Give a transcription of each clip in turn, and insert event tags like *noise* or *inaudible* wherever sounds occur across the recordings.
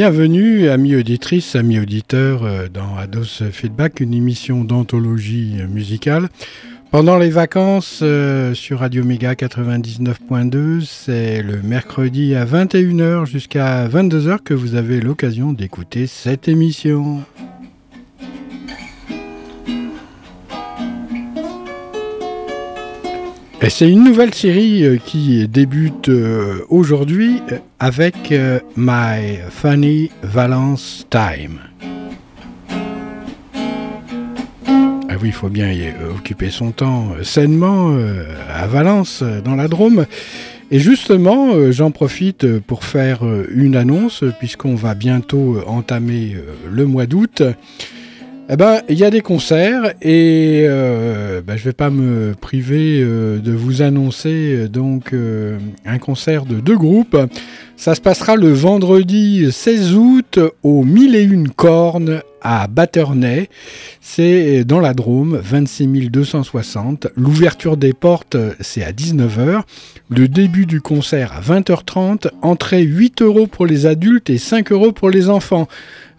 Bienvenue, amis auditrices, amis auditeurs, euh, dans Ados Feedback, une émission d'anthologie musicale. Pendant les vacances euh, sur Radio Méga 99.2, c'est le mercredi à 21h jusqu'à 22h que vous avez l'occasion d'écouter cette émission. C'est une nouvelle série euh, qui débute euh, aujourd'hui avec My Funny Valence Time. oui, il faut bien y euh, occuper son temps euh, sainement euh, à Valence, dans la Drôme. Et justement, j'en profite pour faire une annonce, puisqu'on va bientôt entamer le mois d'août. Eh ben, il y a des concerts et ben, je ne vais pas me priver de vous annoncer donc un concert de deux groupes. Ça se passera le vendredi 16 août au Mille et une cornes à Batternay. C'est dans la Drôme, 26 260. L'ouverture des portes, c'est à 19h. Le début du concert à 20h30. Entrée 8 euros pour les adultes et 5 euros pour les enfants.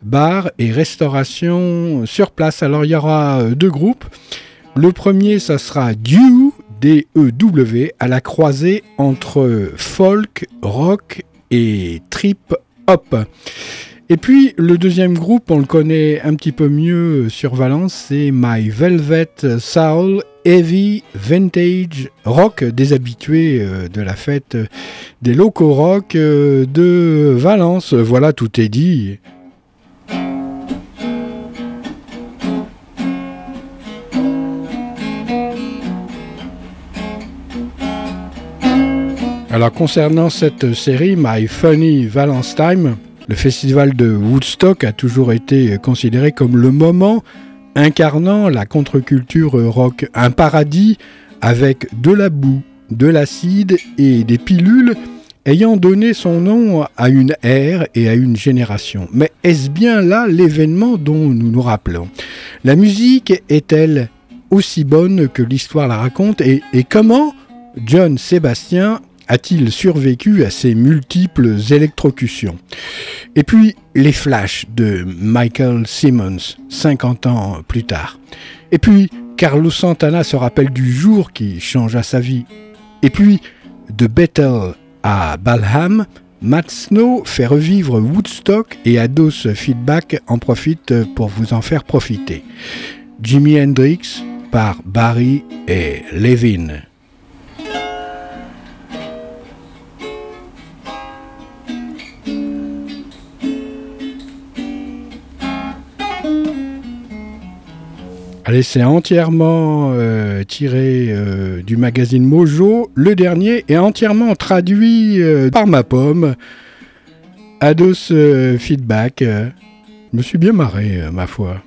Bar et restauration sur place. Alors il y aura deux groupes. Le premier, ça sera Dew, D-E-W, à la croisée entre folk, rock et trip hop. Et puis le deuxième groupe, on le connaît un petit peu mieux sur Valence, c'est My Velvet Soul Heavy Vintage Rock, des habitués euh, de la fête des locaux rock euh, de Valence. Voilà, tout est dit. Alors concernant cette série My Funny Valence Time, le festival de Woodstock a toujours été considéré comme le moment incarnant la contre-culture rock, un paradis avec de la boue, de l'acide et des pilules ayant donné son nom à une ère et à une génération. Mais est-ce bien là l'événement dont nous nous rappelons? La musique est-elle aussi bonne que l'histoire la raconte? Et, et comment John Sébastien a-t-il survécu à ces multiples électrocutions? Et puis les flashs de Michael Simmons, 50 ans plus tard. Et puis Carlos Santana se rappelle du jour qui changea sa vie. Et puis de Bethel à Balham, Matt Snow fait revivre Woodstock et Ados Feedback en profite pour vous en faire profiter. Jimi Hendrix par Barry et Levin. Allez, c'est entièrement euh, tiré euh, du magazine Mojo. Le dernier est entièrement traduit euh, par ma pomme. Ados Feedback. Je me suis bien marré, ma foi.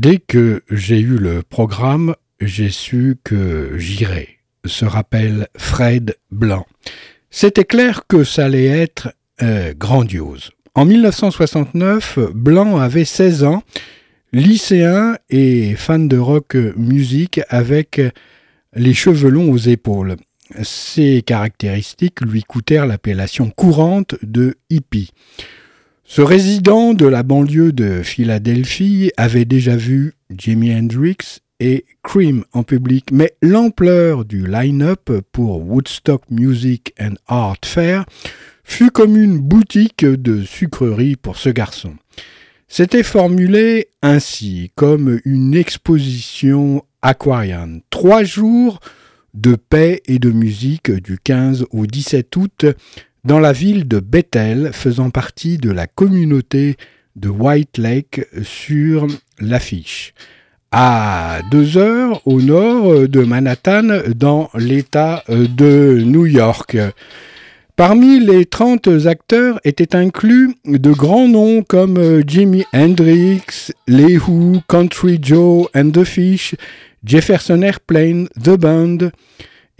Dès que j'ai eu le programme, j'ai su que j'irais, se rappelle Fred Blanc. C'était clair que ça allait être euh, grandiose. En 1969, Blanc avait 16 ans, lycéen et fan de rock musique avec les cheveux longs aux épaules. Ces caractéristiques lui coûtèrent l'appellation courante de hippie. Ce résident de la banlieue de Philadelphie avait déjà vu Jimi Hendrix et Cream en public, mais l'ampleur du line-up pour Woodstock Music and Art Fair fut comme une boutique de sucreries pour ce garçon. C'était formulé ainsi, comme une exposition aquarienne. Trois jours de paix et de musique du 15 au 17 août dans la ville de Bethel, faisant partie de la communauté de White Lake sur l'affiche. À deux heures au nord de Manhattan, dans l'État de New York. Parmi les 30 acteurs étaient inclus de grands noms comme Jimi Hendrix, Les Country Joe and the Fish, Jefferson Airplane, The Band,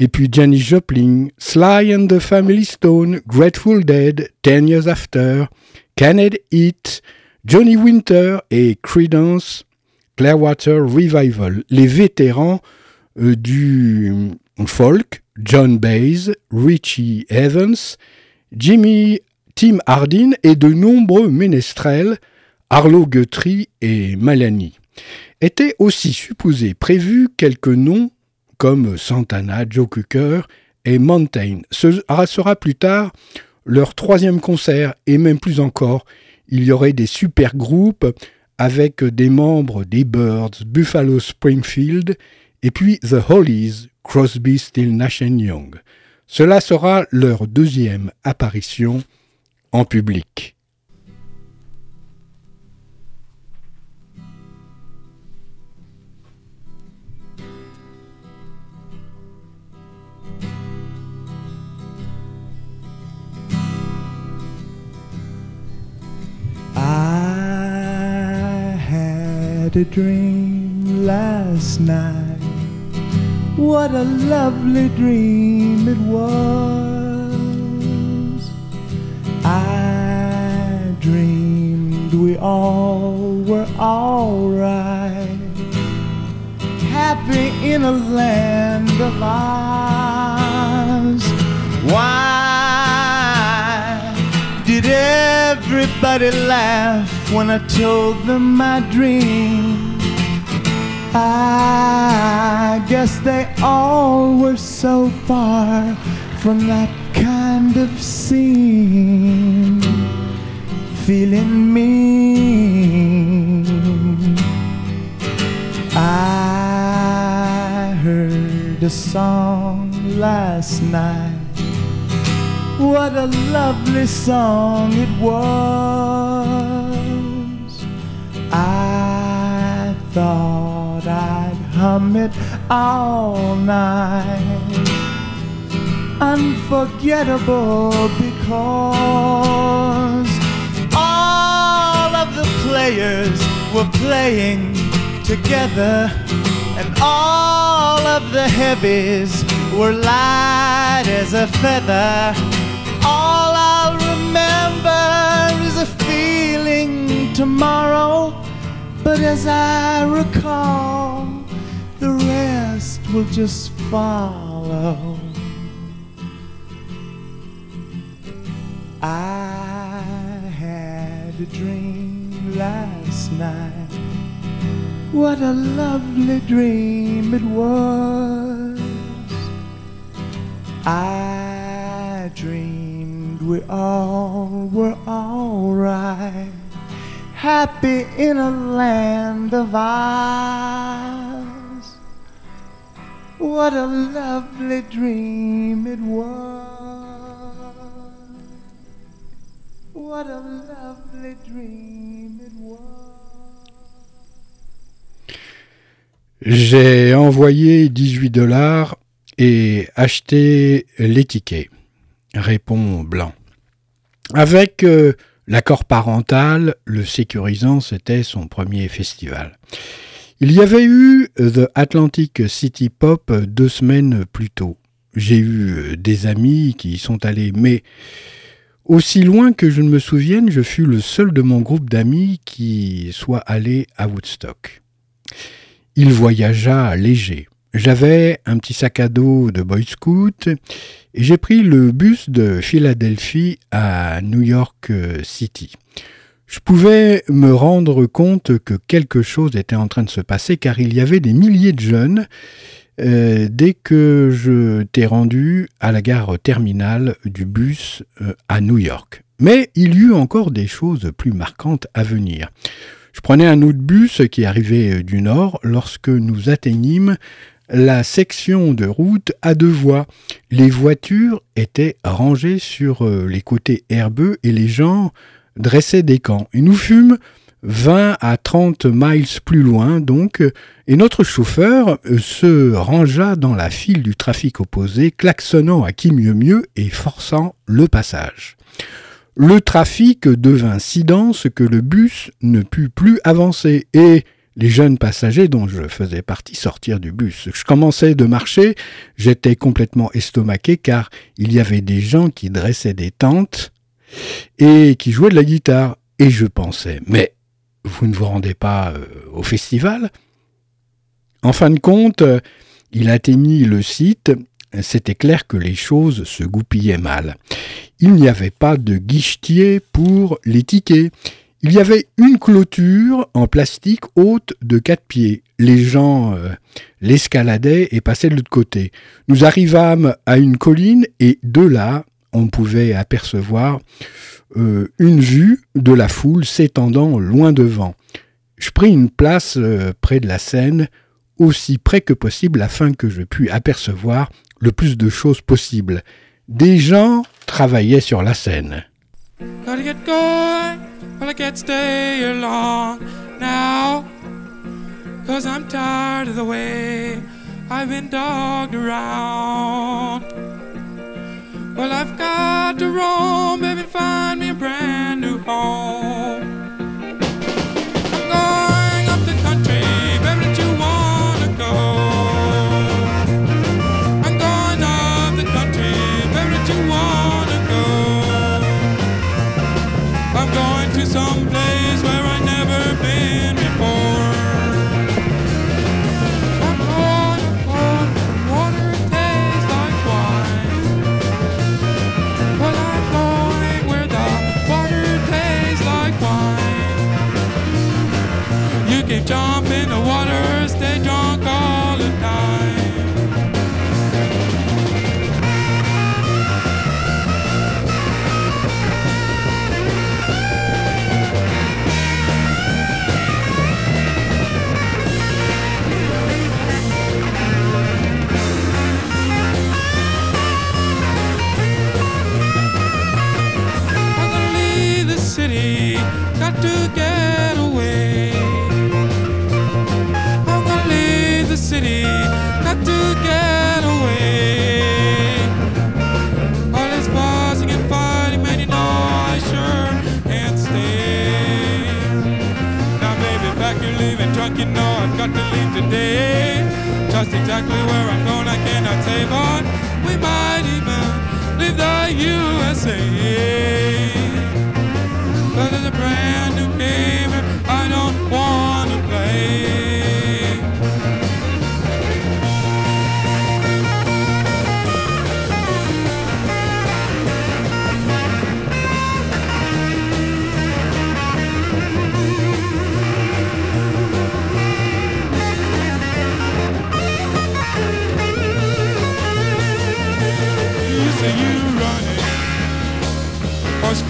Et puis Janis Joplin, Sly and the Family Stone, Grateful Dead, Ten Years After, Kenneth Heat, Johnny Winter et Credence Clearwater Revival, les vétérans euh, du folk, John Baez, Richie Evans, Jimmy Tim Hardin et de nombreux ménestrels, Arlo Guthrie et Malani. Étaient aussi supposés prévus quelques noms comme Santana, Joe Cooker et Mountain. Ce sera plus tard leur troisième concert et même plus encore, il y aurait des super groupes avec des membres des Birds, Buffalo Springfield et puis The Hollies, Crosby, Still Nash Young. Cela sera leur deuxième apparition en public. I had a dream last night. What a lovely dream it was. I dreamed we all were alright. Happy in a land of ours. Why everybody laughed when I told them my dream? I guess they all were so far from that kind of scene. Feeling mean. I heard a song last night. What a lovely song it was. I thought I'd hum it all night. Unforgettable because all of the players were playing together, and all of the heavies were light as a feather. Tomorrow, but as I recall, the rest will just follow. I had a dream last night. What a lovely dream it was. I dreamed we all were alright. Happy in a land of ours. What a lovely dream it was. What a lovely dream it was. J'ai envoyé 18 dollars et acheté les tickets. Répond Blanc. Avec euh, l'accord parental, le sécurisant, c'était son premier festival. Il y avait eu The Atlantic City Pop deux semaines plus tôt. J'ai eu euh, des amis qui y sont allés, mais aussi loin que je ne me souvienne, je fus le seul de mon groupe d'amis qui soit allé à Woodstock. Il voyagea léger. J'avais un petit sac à dos de Boy Scout et j'ai pris le bus de Philadelphie à New York City. Je pouvais me rendre compte que quelque chose était en train de se passer car il y avait des milliers de jeunes euh, dès que je t'ai rendu à la gare terminale du bus euh, à New York. Mais il y eut encore des choses plus marquantes à venir. Je prenais un autre bus qui arrivait du nord lorsque nous atteignîmes la section de route à deux voies. Les voitures étaient rangées sur euh, les côtés herbeux et les gens dressaient des camps. Et nous fûmes 20 à 30 miles plus loin donc, et notre chauffeur euh, se rangea dans la file du trafic opposé, klaxonnant à qui mieux mieux et forçant le passage. Le trafic devint si dense que le bus ne put plus avancer et les jeunes passagers dont je faisais partie sortir du bus. Je commençais de marcher, j'étais complètement estomaqué car il y avait des gens qui dressaient des tentes et qui jouaient de la guitare. Et je pensais, mais vous ne vous rendez pas euh, au festival? En fin de compte, il atteignit le site, c'était clair que les choses se goupillaient mal. Il n'y avait pas de guichetier pour les tickets. Il y avait une clôture en plastique haute de quatre pieds. Les gens euh, l'escaladaient et passaient de l'autre côté. Nous arrivâmes à une colline et de là, on pouvait apercevoir euh, une vue de la foule s'étendant loin devant. Je pris une place euh, près de la scène, aussi près que possible afin que je puisse apercevoir le plus de choses possible. Des gens travaillaient sur la scène. Well, I can't stay here long now. Cause I'm tired of the way I've been dogged around. Well, I've got to roam, baby, find me a brand new home. Just exactly where I'm going, I cannot say, but we might even leave the USA. Cause there's a brand new game I don't wanna play.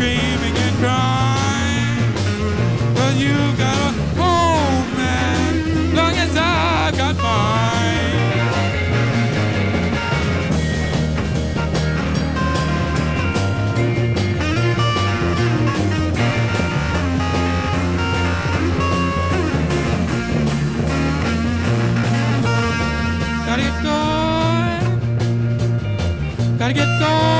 Screaming and crying. But you got a home, man, long as I've got mine. Gotta get going. Gotta get going.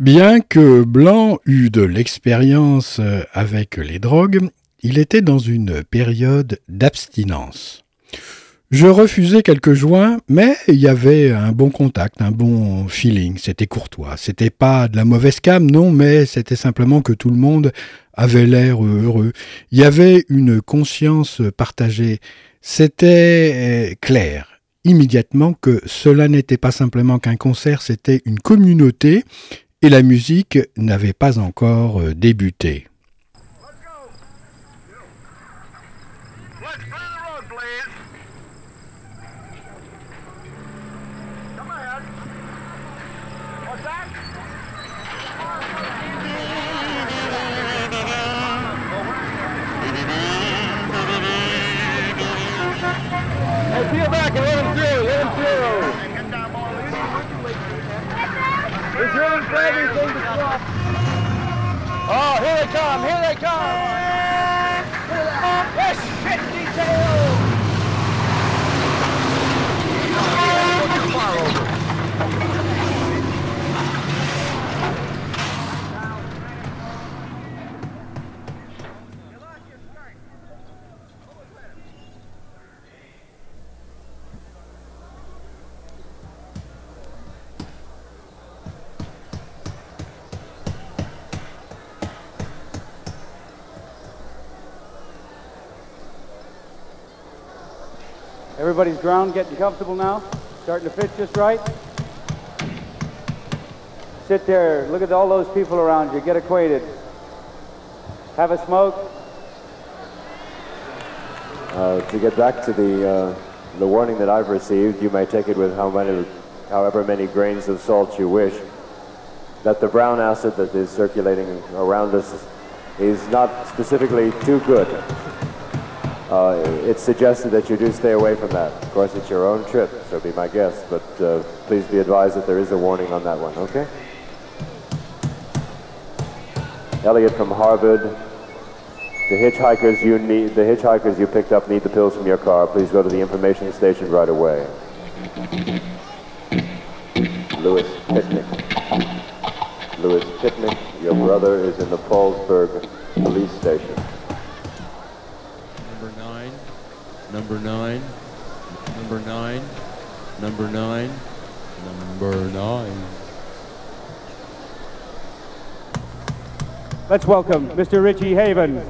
Bien que Blanc eût de l'expérience euh, avec les drogues, il était dans une période d'abstinence. Je refusais quelques joints, mais il y avait un bon contact, un bon feeling, c'était courtois. C'était pas de la mauvaise cam, non, mais c'était simplement que tout le monde avait l'air heureux. Il y avait une conscience partagée. C'était euh, clair, immédiatement, que cela n'était pas simplement qu'un concert, c'était une communauté, et la musique n'avait pas encore euh, débuté. Everybody's ground getting comfortable now? Starting to fit just right? Sit there, look at all those people around you, get acquainted. Have a smoke. Uh, to get back to the uh, the warning that I've received, you may take it with how many, however many grains of salt you wish. That the brown acid that is circulating around us is not specifically too good. Uh, it's suggested that you do stay away from that. Of course, it's your own trip, so be my guest. But uh, please be advised that there is a warning on that one. Okay? Elliot from Harvard. The hitchhikers you need, the hitchhikers you picked up need the pills from your car. Please go to the information station right away. Louis Pitnick. Louis Pitnick, your brother is in the Paulsburg police station. Number nine. Number nine. Number nine. Number nine. Number nine. Let's welcome Mr. Richie Haven.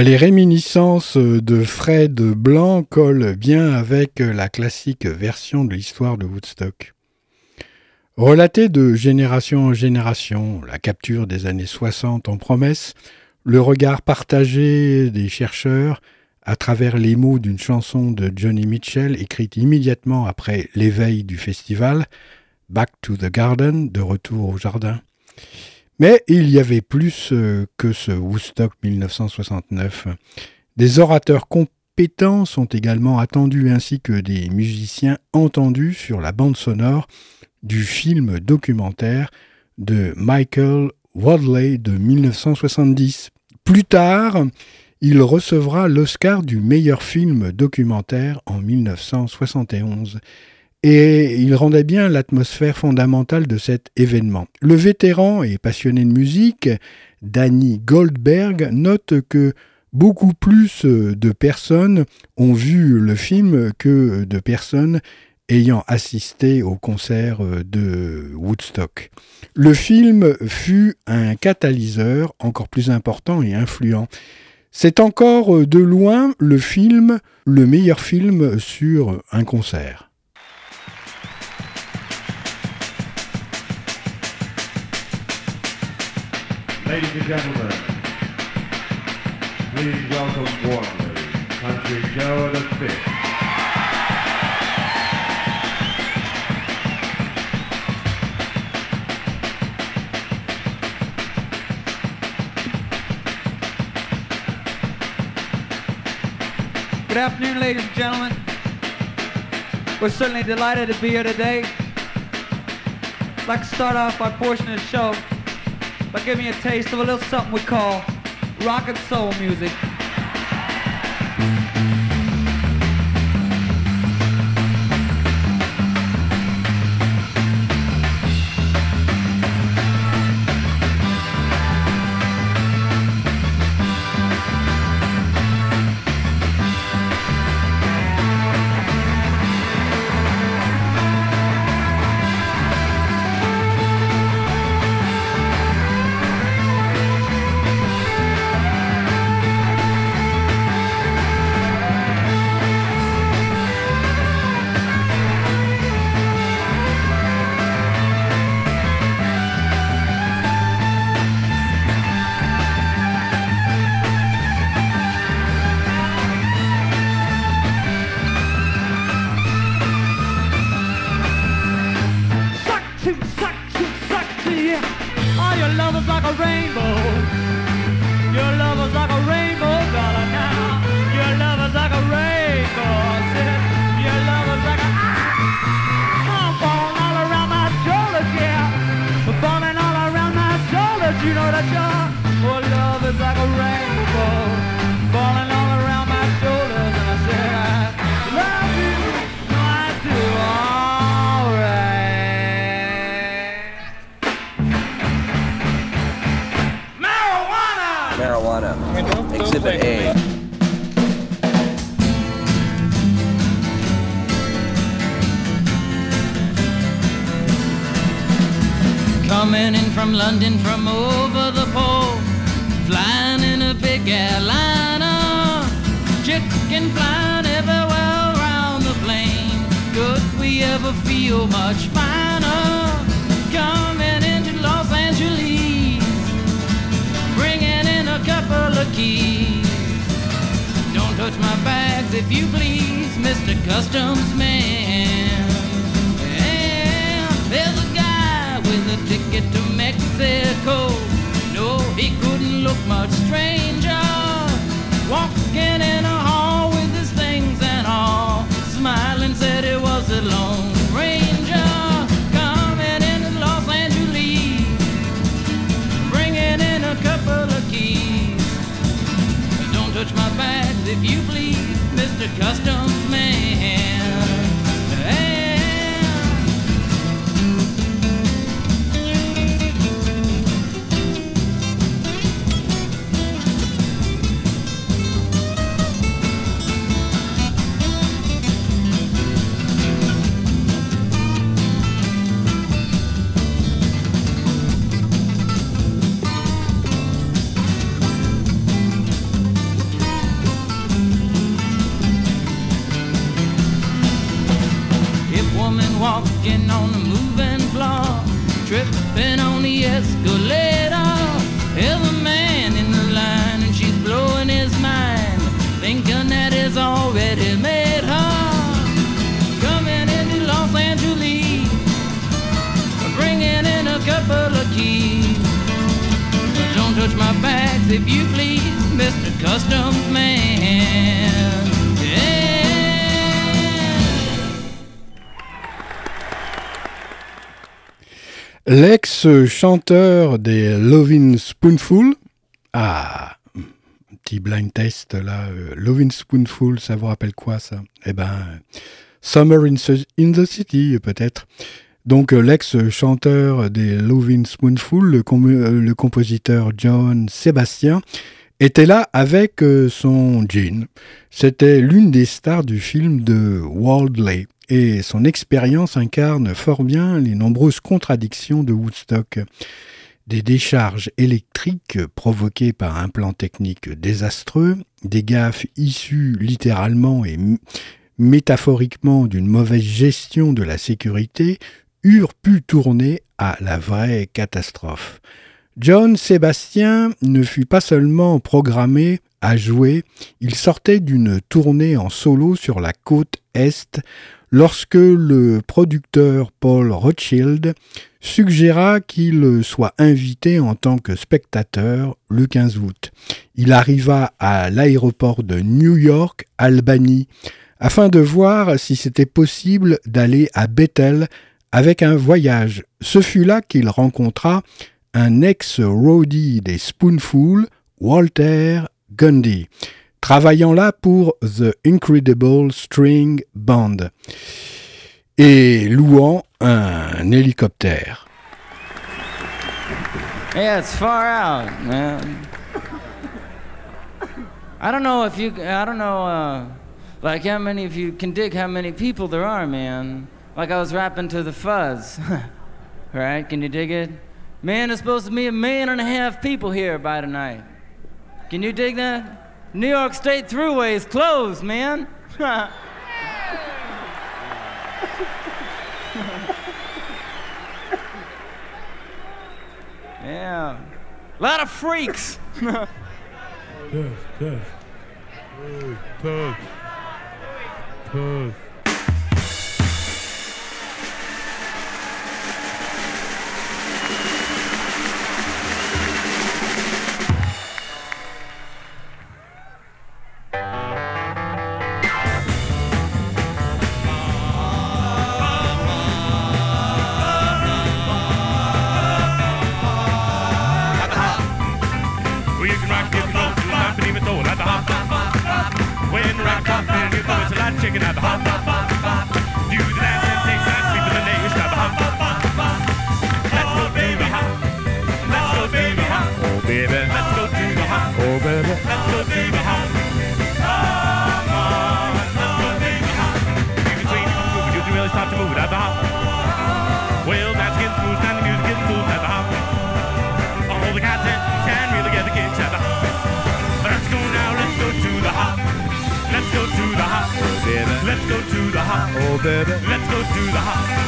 Les réminiscences de Fred Blanc collent bien avec la classique version de l'histoire de Woodstock. Relatée de génération en génération, la capture des années 60 en promesse, le regard partagé des chercheurs à travers les mots d'une chanson de Johnny Mitchell écrite immédiatement après l'éveil du festival, Back to the Garden, de retour au jardin. Mais il y avait plus euh, que ce Woodstock 1969. Des orateurs compétents sont également attendus ainsi que des musiciens entendus sur la bande sonore du film documentaire de Michael Wadley de 1970. Plus tard, il recevra l'Oscar du meilleur film documentaire en 1971 et il rendait bien l'atmosphère fondamentale de cet événement. Le vétéran et passionné de musique, Danny Goldberg, note que beaucoup plus de personnes ont vu le film que de personnes ayant assisté au concert de Woodstock. Le film fut un catalyseur encore plus important et influent. C'est encore de loin le film, le meilleur film sur un concert. Ladies and gentlemen, please welcome warmly Country Joe the Fifth. Good afternoon, ladies and gentlemen. We're certainly delighted to be here today. I'd like to start off our portion of the show by giving you a taste of a little something we call rock and soul music. London from over the pole, flying in a big airliner, chicken flying everywhere around the plane. Could we ever feel much finer? Coming into Los Angeles, bringing in a couple of keys. Don't touch my bags if you please, Mr. Customs if you L'ex-chanteur des Lovin' Spoonful. Ah, petit blind test là. euh, Lovin' Spoonful, ça vous rappelle quoi ça? Eh ben, Summer in, the- City peut-être. Donc euh, l'ex-chanteur des Lovin' Spoonful, euh, le compositeur John Sébastien, était là avec son jean. C'était l'une des stars du film de Waldley et son expérience incarne fort bien les nombreuses contradictions de Woodstock. Des décharges électriques provoquées par un plan technique désastreux, des gaffes issues littéralement et métaphoriquement d'une mauvaise gestion de la sécurité, eurent pu tourner à la vraie catastrophe. John Sébastien ne fut pas seulement programmé à jouer, il sortait d'une tournée en solo sur la côte Est lorsque le producteur Paul Rothschild suggéra qu'il soit invité en tant que spectateur le 15 août. Il arriva à l'aéroport de New York, Albany, afin de voir si c'était possible d'aller à Bethel avec un voyage. Ce fut là qu'il rencontra un ex-roadie des Spoonful, Walter Gundy, travaillant là pour The Incredible String Band et louant un hélicoptère. Yeah, it's far out, man. I don't know if you, I don't know, uh, like how many of you can dig how many people there are, man. Like I was rapping to the fuzz. *laughs* right? Can you dig it? Man, there's supposed to be a million and a half people here by tonight. Can you dig that? New York State Thruway is closed, man. *laughs* yeah. A lot of freaks. *laughs* Test, test. Test. Test. Let's go to the hop.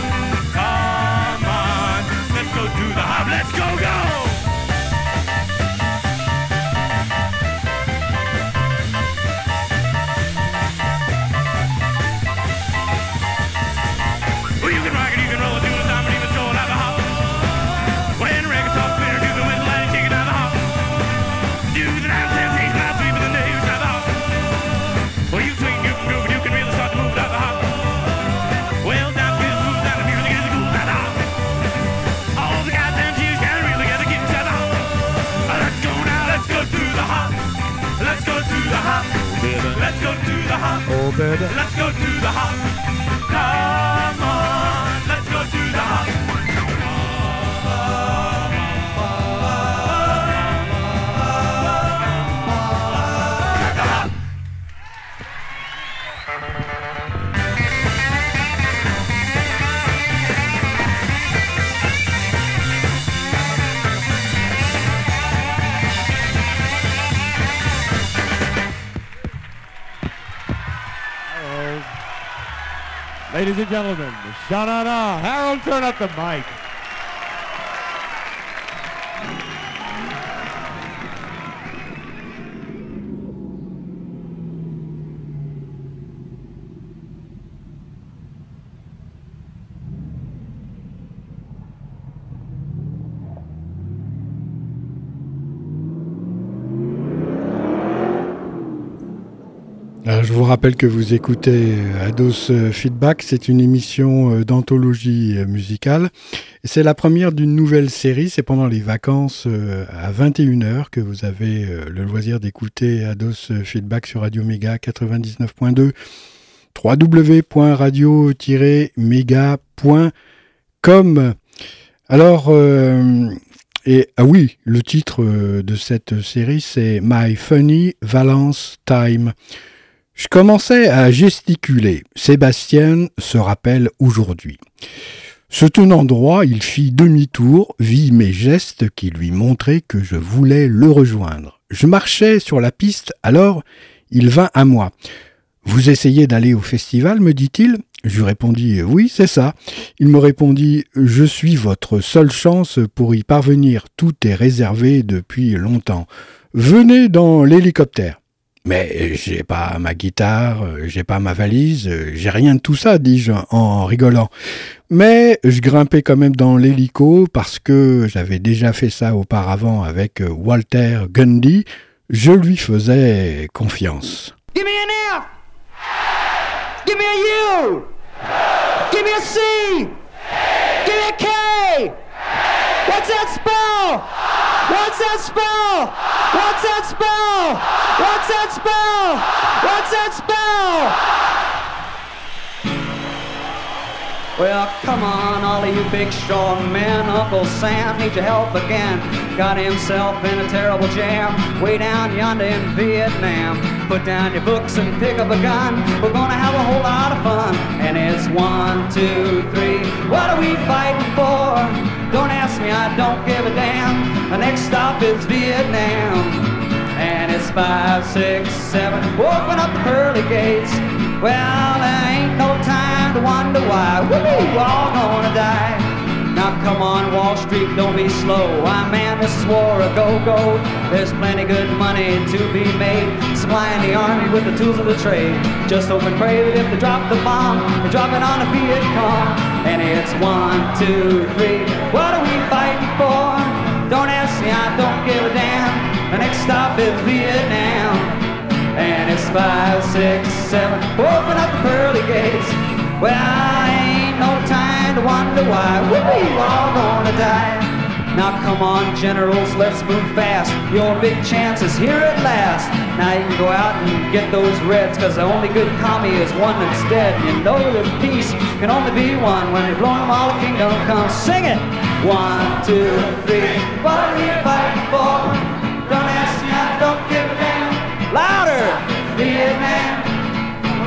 Let's go, do it. Ladies and gentlemen, Sha-na-na. Harold, turn up the mic. Rappelle que vous écoutez euh, Ados euh, Feedback, c'est une émission euh, d'anthologie musicale. C'est la première d'une nouvelle série, c'est pendant les vacances à 21h que vous avez le loisir d'écouter Ados Feedback sur Radio Méga 99.2 www.radio-méga.com Alors, et ah oui, le titre de cette série, c'est My Funny Valence Time. Je commençais à gesticuler. Sébastien se rappelle aujourd'hui. Se tenant droit, il fit demi-tour, vit mes gestes qui lui montraient que je voulais le rejoindre. Je marchais sur la piste, alors il vint à moi. Vous essayez d'aller au festival, me dit-il? Je répondis oui, c'est ça. Il me répondit je suis votre seule chance pour y parvenir. Tout est réservé depuis longtemps. Venez dans l'hélicoptère. Mais j'ai pas ma guitare, euh, j'ai pas ma valise, euh, j'ai rien de tout ça, dis-je en rigolant. Mais je grimpais quand même dans l'hélico parce que j'avais déjà fait ça auparavant avec euh, Walter Gundy. Je lui faisais confiance. Give me an a U. Give a C. What's that spell? What's that spell? What's that spell? What's that spell? What's that spell? Well, come on, all of you big strong men. Uncle Sam needs your help again. Got himself in a terrible jam way down yonder in Vietnam. Put down your books and pick up a gun. We're gonna have a whole lot of fun. And it's one, two, three. What are we fighting for? Don't ask me, I don't give a damn. The next stop is Vietnam. And it's five, six, seven. Open up the pearly gates. Well, there ain't no time to wonder why. Woo, all gonna die. Now come on, Wall Street, don't be slow. I man, this is war, a go-go. There's plenty good money to be made. Supplying the army with the tools of the trade. Just hope and pray that if they drop the bomb, they drop it on a Viet Cong. And it's one, two, three. What are we fighting for? Don't ask me, I don't give a damn. The next stop is Vietnam. And it's five, six, seven. Open up the pearly gates. Well, I ain't no time to wonder why. We're all gonna die. Now come on, generals, let's move fast. Your big chance is here at last. Now you can go out and get those reds, cause the only good commie is one that's dead. You know that peace can only be one. When they blow them all, the kingdom comes. Sing it! One, two, three. What are we fighting for? Don't ask me, I don't give a damn. Louder! Vietnam.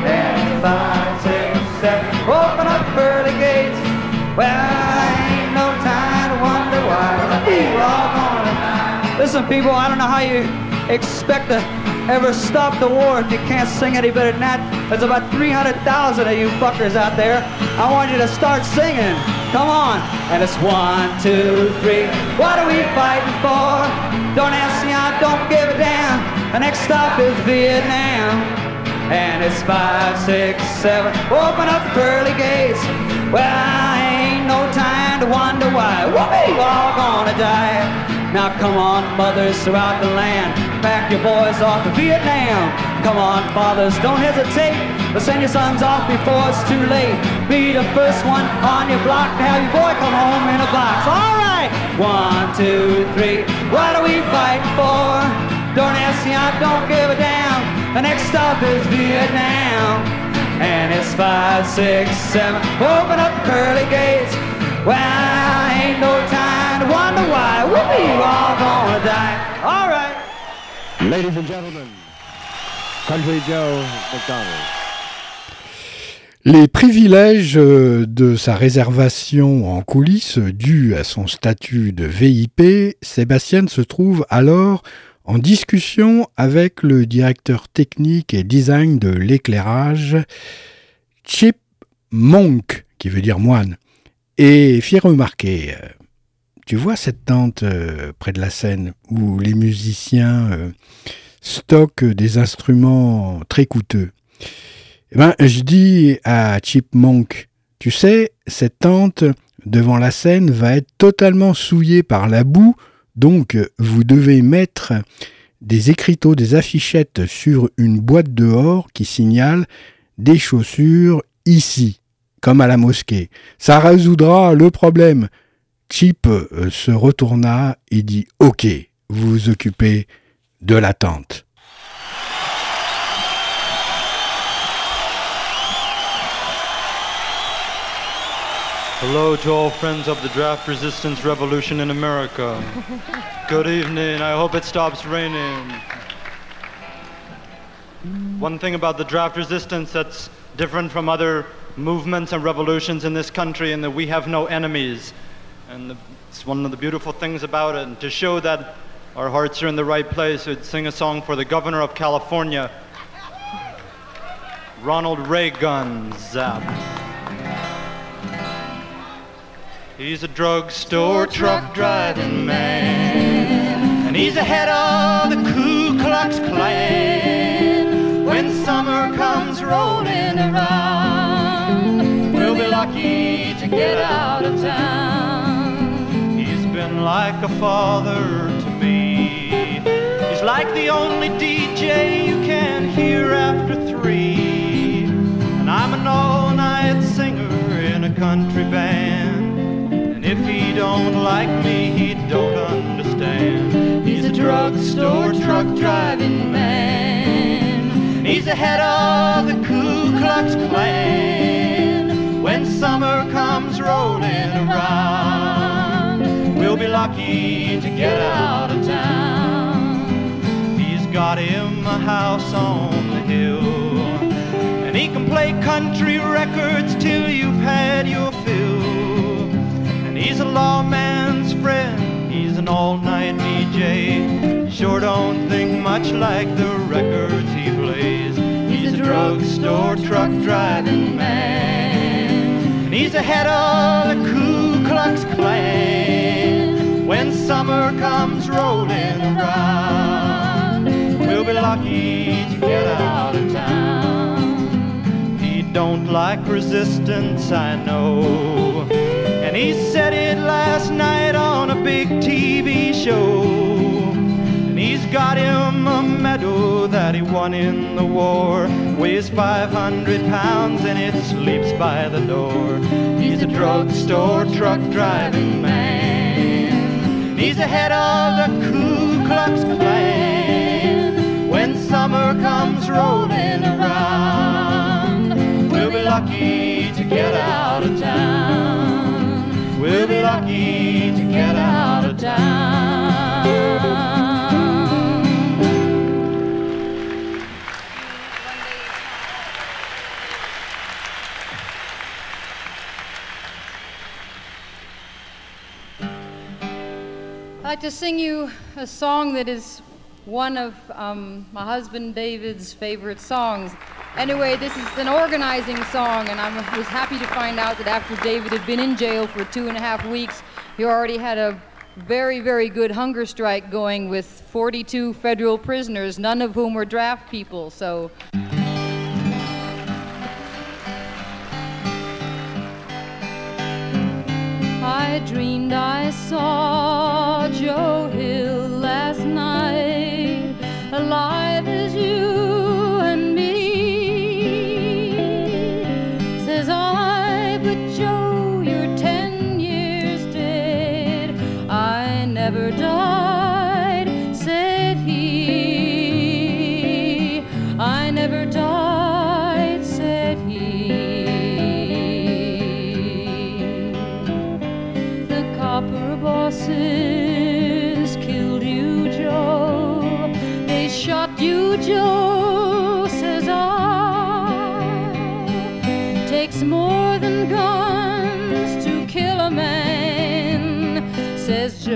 And five, six, seven. Open up pearly gates. Well, ain't no time to wonder why. We're all gonna die. Listen, people, I don't know how you expect to ever stop the war if you can't sing any better than that. There's about 300,000 of you fuckers out there. I want you to start singing. Come on. And it's one, two, three. What are we fighting for? Don't ask me, I don't give a damn. The next stop is Vietnam. And it's five, six, seven. Open up the pearly gates. Well, I ain't no time to wonder why. Whoopee, all gonna die. Now come on, mothers throughout the land, pack your boys off to Vietnam. Come on, fathers, don't hesitate, but send your sons off before it's too late. Be the first one on your block to have your boy come home in a box. All right, one, two, three. What are we fighting for? Don't ask me, I don't give a damn. The next stop is Vietnam. And it's five, six, seven. Open up the pearly gates. Well, I ain't no Les privilèges euh, de sa réservation en coulisses dus à son statut de VIP, Sébastien se trouve alors en discussion avec le directeur technique et design de l'éclairage, Chip Monk, qui veut dire moine, et fit remarquer, euh, tu vois cette tente euh, près de la scène où les musiciens euh, stockent des instruments très coûteux? Eh ben, je dis à Chip Monk, tu sais, cette tente devant la scène va être totalement souillée par la boue donc, vous devez mettre des écriteaux, des affichettes sur une boîte dehors qui signale des chaussures ici, comme à la mosquée. Ça résoudra le problème. Chip euh, se retourna et dit Ok, vous vous occupez de la tente. Hello to all friends of the draft resistance revolution in America. Good evening. I hope it stops raining. One thing about the draft resistance that's different from other movements and revolutions in this country in that we have no enemies. And the, it's one of the beautiful things about it. And to show that our hearts are in the right place, we'd sing a song for the governor of California, Ronald Reagan Zap. He's a drugstore truck driving man, and he's the head of the Ku Klux Klan. When summer comes rolling around, we'll be lucky to get out of town. Like a father to me. He's like the only DJ you can hear after three. And I'm an all-night singer in a country band. And if he don't like me, he don't understand. He's a drugstore truck driving man. He's the head of the Ku Klux Klan. When summer comes rolling around, we'll be lucky to get out of town. He's got him a house on the hill. And he can play country records till you've had your fill. And he's a lawman's friend, he's an all-night DJ. Sure don't think much like the records he plays. He's a drugstore truck driving man. And he's the head of the Ku Klux Klan. When summer comes rolling around, we'll be lucky to get out of town. He don't like resistance, I know. And he said it last night on a big TV show. And he's got him a medal that he won in the war. Weighs 500 pounds and it sleeps by the door. He's a drugstore truck driving man. He's the head of the Ku Klux Klan. When summer comes rolling around, we'll be lucky to get out of town. We'll be lucky to get out of town. Like to sing you a song that is one of um, my husband David's favorite songs. Anyway, this is an organizing song, and I was happy to find out that after David had been in jail for two and a half weeks, he already had a very, very good hunger strike going with 42 federal prisoners, none of whom were draft people. So. I dreamed I saw Joe Hill last night, alive as you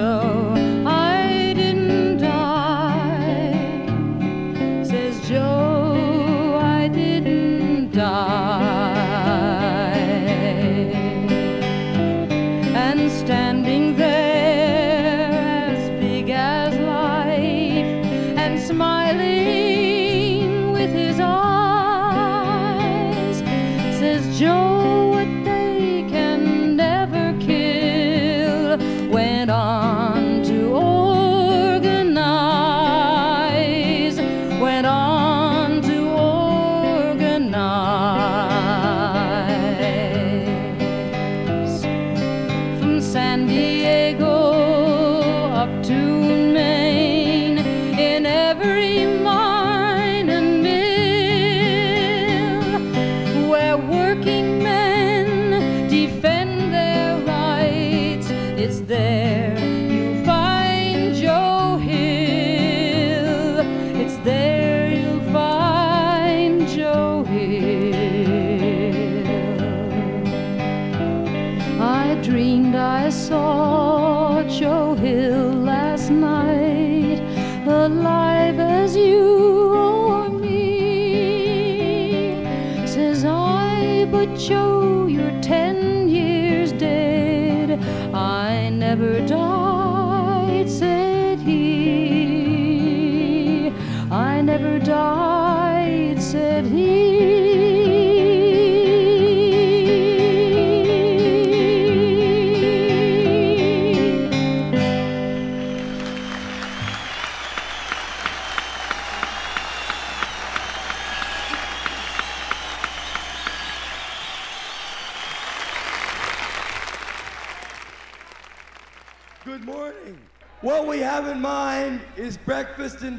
Joe. I didn't die, says Joe. I didn't die and standing there as big as life and smiling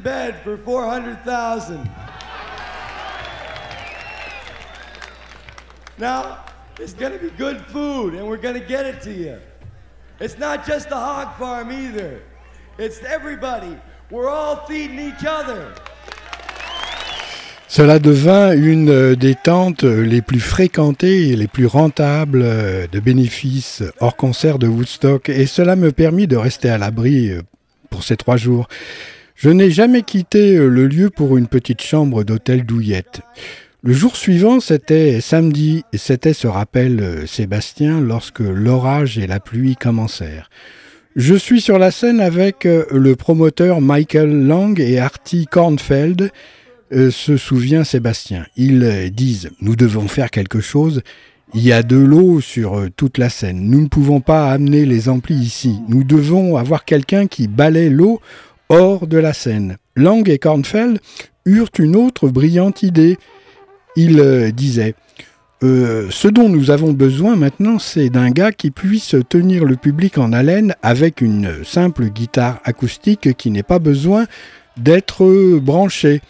bed for 400,000. Now, it's going to be good food, and we're going to get it to you. It's not just the hog farm either. It's everybody. We're all feeding each other. Cela devint une des tentes les plus fréquentées et les plus rentables de bénéfices hors concert de Woodstock et cela me permit de rester à l'abri euh, pour ces trois jours. Je n'ai jamais quitté euh, le lieu pour une petite chambre d'hôtel douillette. Le jour suivant, c'était samedi, et c'était ce rappel euh, Sébastien lorsque l'orage et la pluie commencèrent. Je suis sur la scène avec euh, le promoteur Michael Lang et Artie Kornfeld, se souvient Sébastien. Ils disent Nous devons faire quelque chose. Il y a de l'eau sur toute la scène. Nous ne pouvons pas amener les amplis ici. Nous devons avoir quelqu'un qui balaie l'eau hors de la scène. Lang et Kornfeld eurent une autre brillante idée. Ils euh, disaient Euh, Ce dont nous avons besoin maintenant, c'est d'un gars qui puisse tenir le public en haleine avec une simple guitare acoustique qui n'ait pas besoin d'être euh, branchée.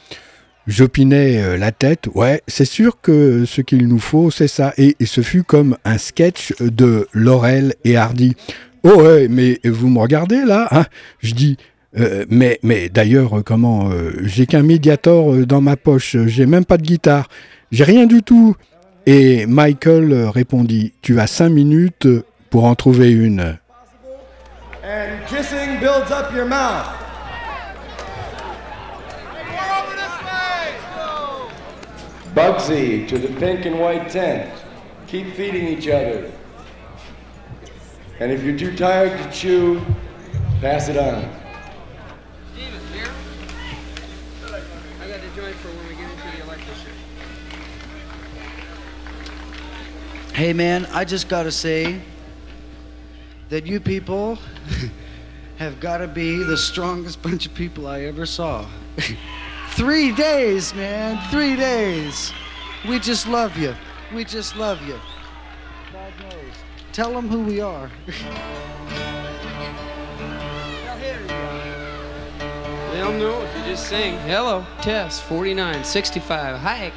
J'opinais la tête, ouais, c'est sûr que ce qu'il nous faut, c'est ça. Et, et ce fut comme un sketch de Laurel et Hardy. Oh ouais, mais vous me regardez là hein? Je dis, euh, mais, mais d'ailleurs, euh, comment euh, J'ai qu'un médiator euh, dans ma poche, j'ai même pas de guitare, j'ai rien du tout. Et Michael répondit, tu as cinq minutes pour en trouver une. And kissing builds up your mouth. Bugsy to the pink and white tent. Keep feeding each other. And if you're too tired to chew, pass it on. Hey man, I just gotta say that you people *laughs* have gotta be the strongest *laughs* bunch of people I ever saw. *laughs* Three days, man, three days. We just love you. We just love you. God knows. Tell them who we are. They'll know if you just sing. Hello, Tess, 49, 65, hike.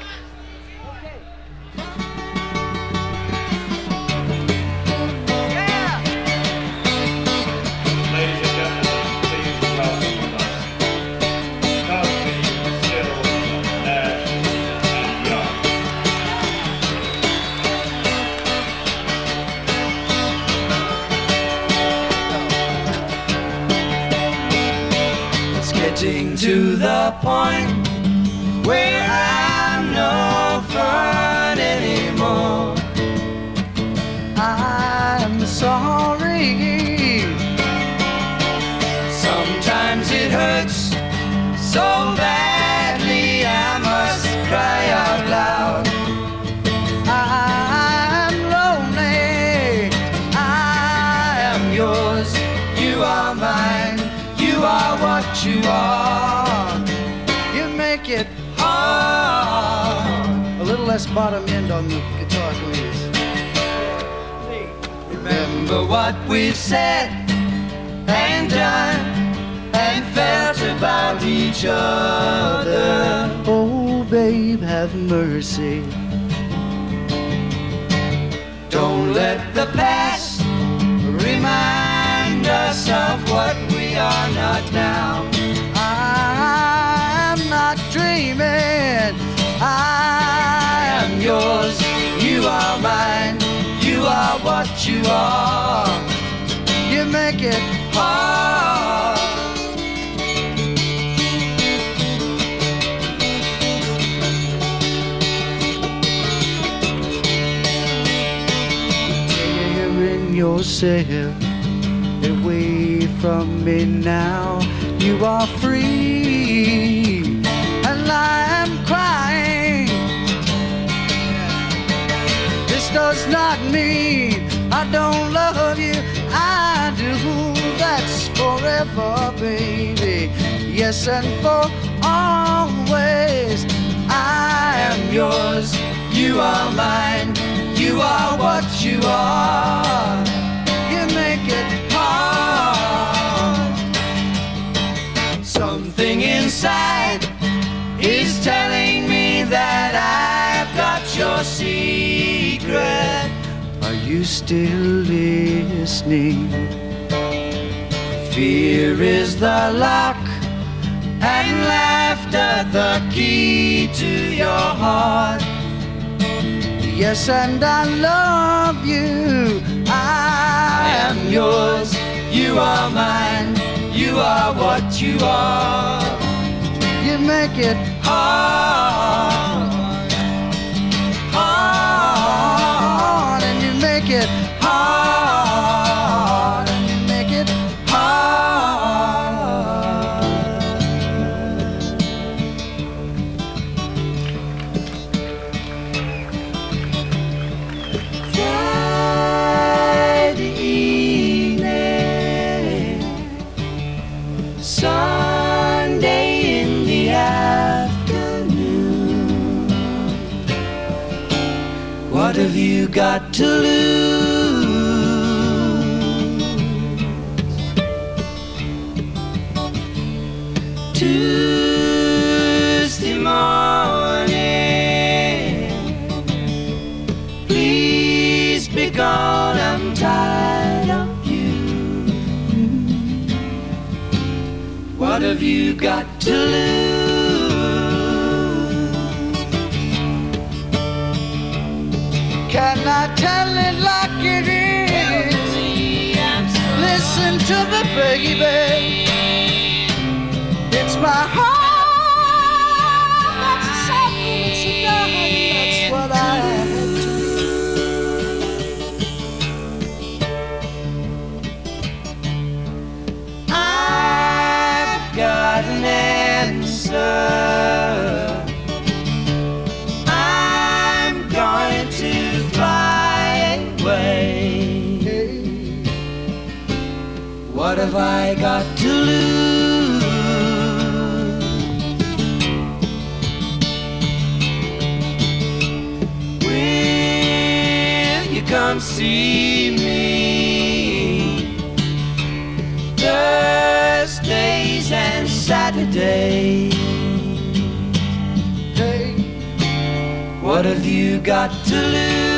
To the point where I'm no fun anymore. I'm sorry. Sometimes it hurts so badly bottom end on the guitar, please. Remember what we've said and done and felt about each other. Oh, babe, have mercy. Don't let the past remind us of what we are not now. I'm not dreaming. I yours, you are mine, you are what you are. You make it hard. tearing yourself away from me now. You are free, does not mean I don't love you. I do. That's forever, baby. Yes, and for always. I am yours, you are mine, you are what you are. You make it hard. Something inside is telling me that I've got your secret. Are you still listening? Fear is the lock and laughter the key to your heart. Yes, and I love you. I am yours, you are mine, you are what you are. You make it hard, hard, make it hard, and you make it hard. Friday evening, Sunday in the afternoon. What have you got to lose? To lose? Can I tell it like it is? Listen to me, baby. It's my heart have I got to lose? Will you come see me? Thursdays and Saturdays. Hey, what have you got to lose?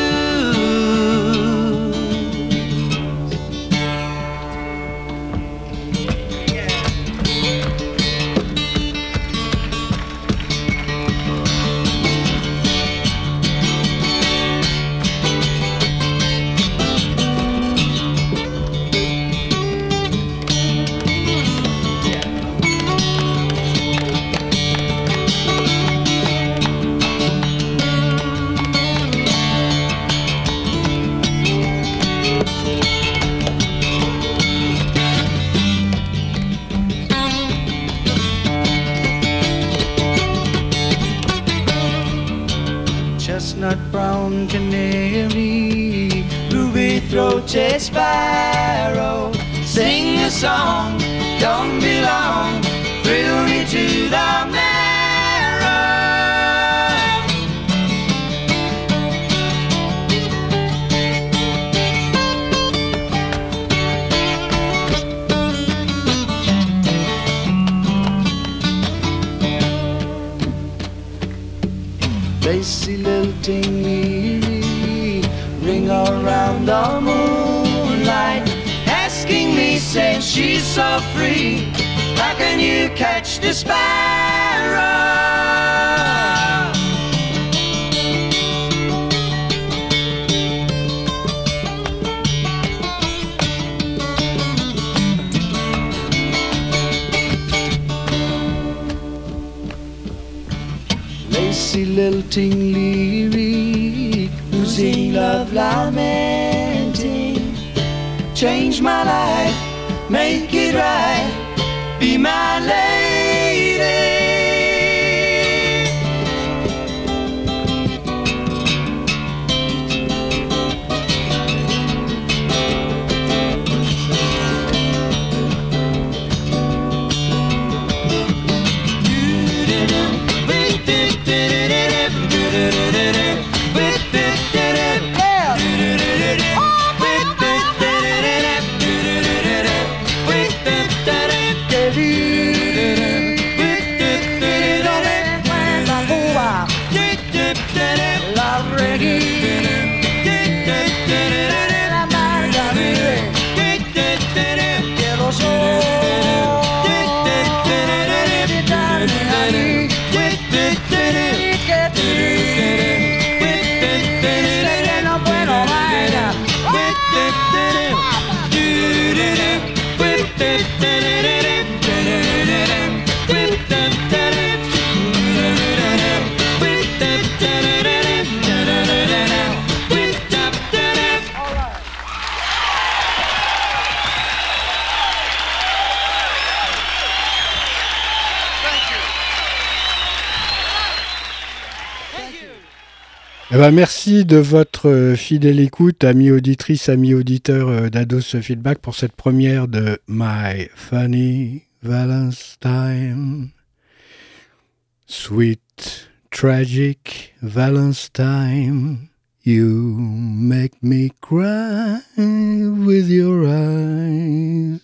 Brown canary, ruby throated sparrow. Sing a song, so free. How can you catch the sparrow? Lacy lilting lyric, losing love lamenting. Change my life, make right, be my lady. Eh ben, merci de votre euh, fidèle écoute, amis auditrices, amis auditeurs euh, d'Ados Feedback, pour cette première de My Funny Valentine. Sweet, tragic Valentine, you make me cry with your eyes.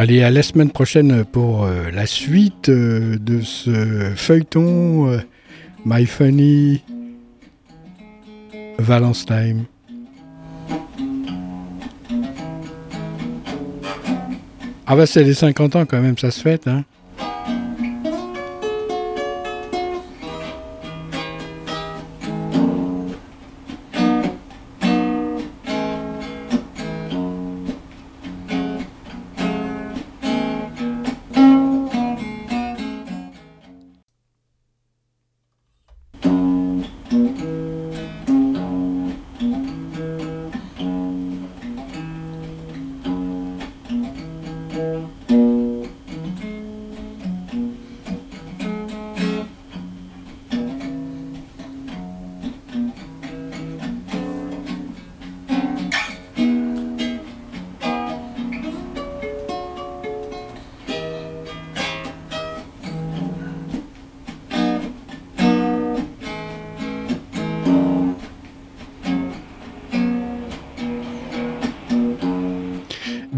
Allez, à la semaine prochaine pour euh, la suite euh, de ce feuilleton euh, My Funny Valence Time. Ah bah c'est les 50 ans quand même, ça se fête, hein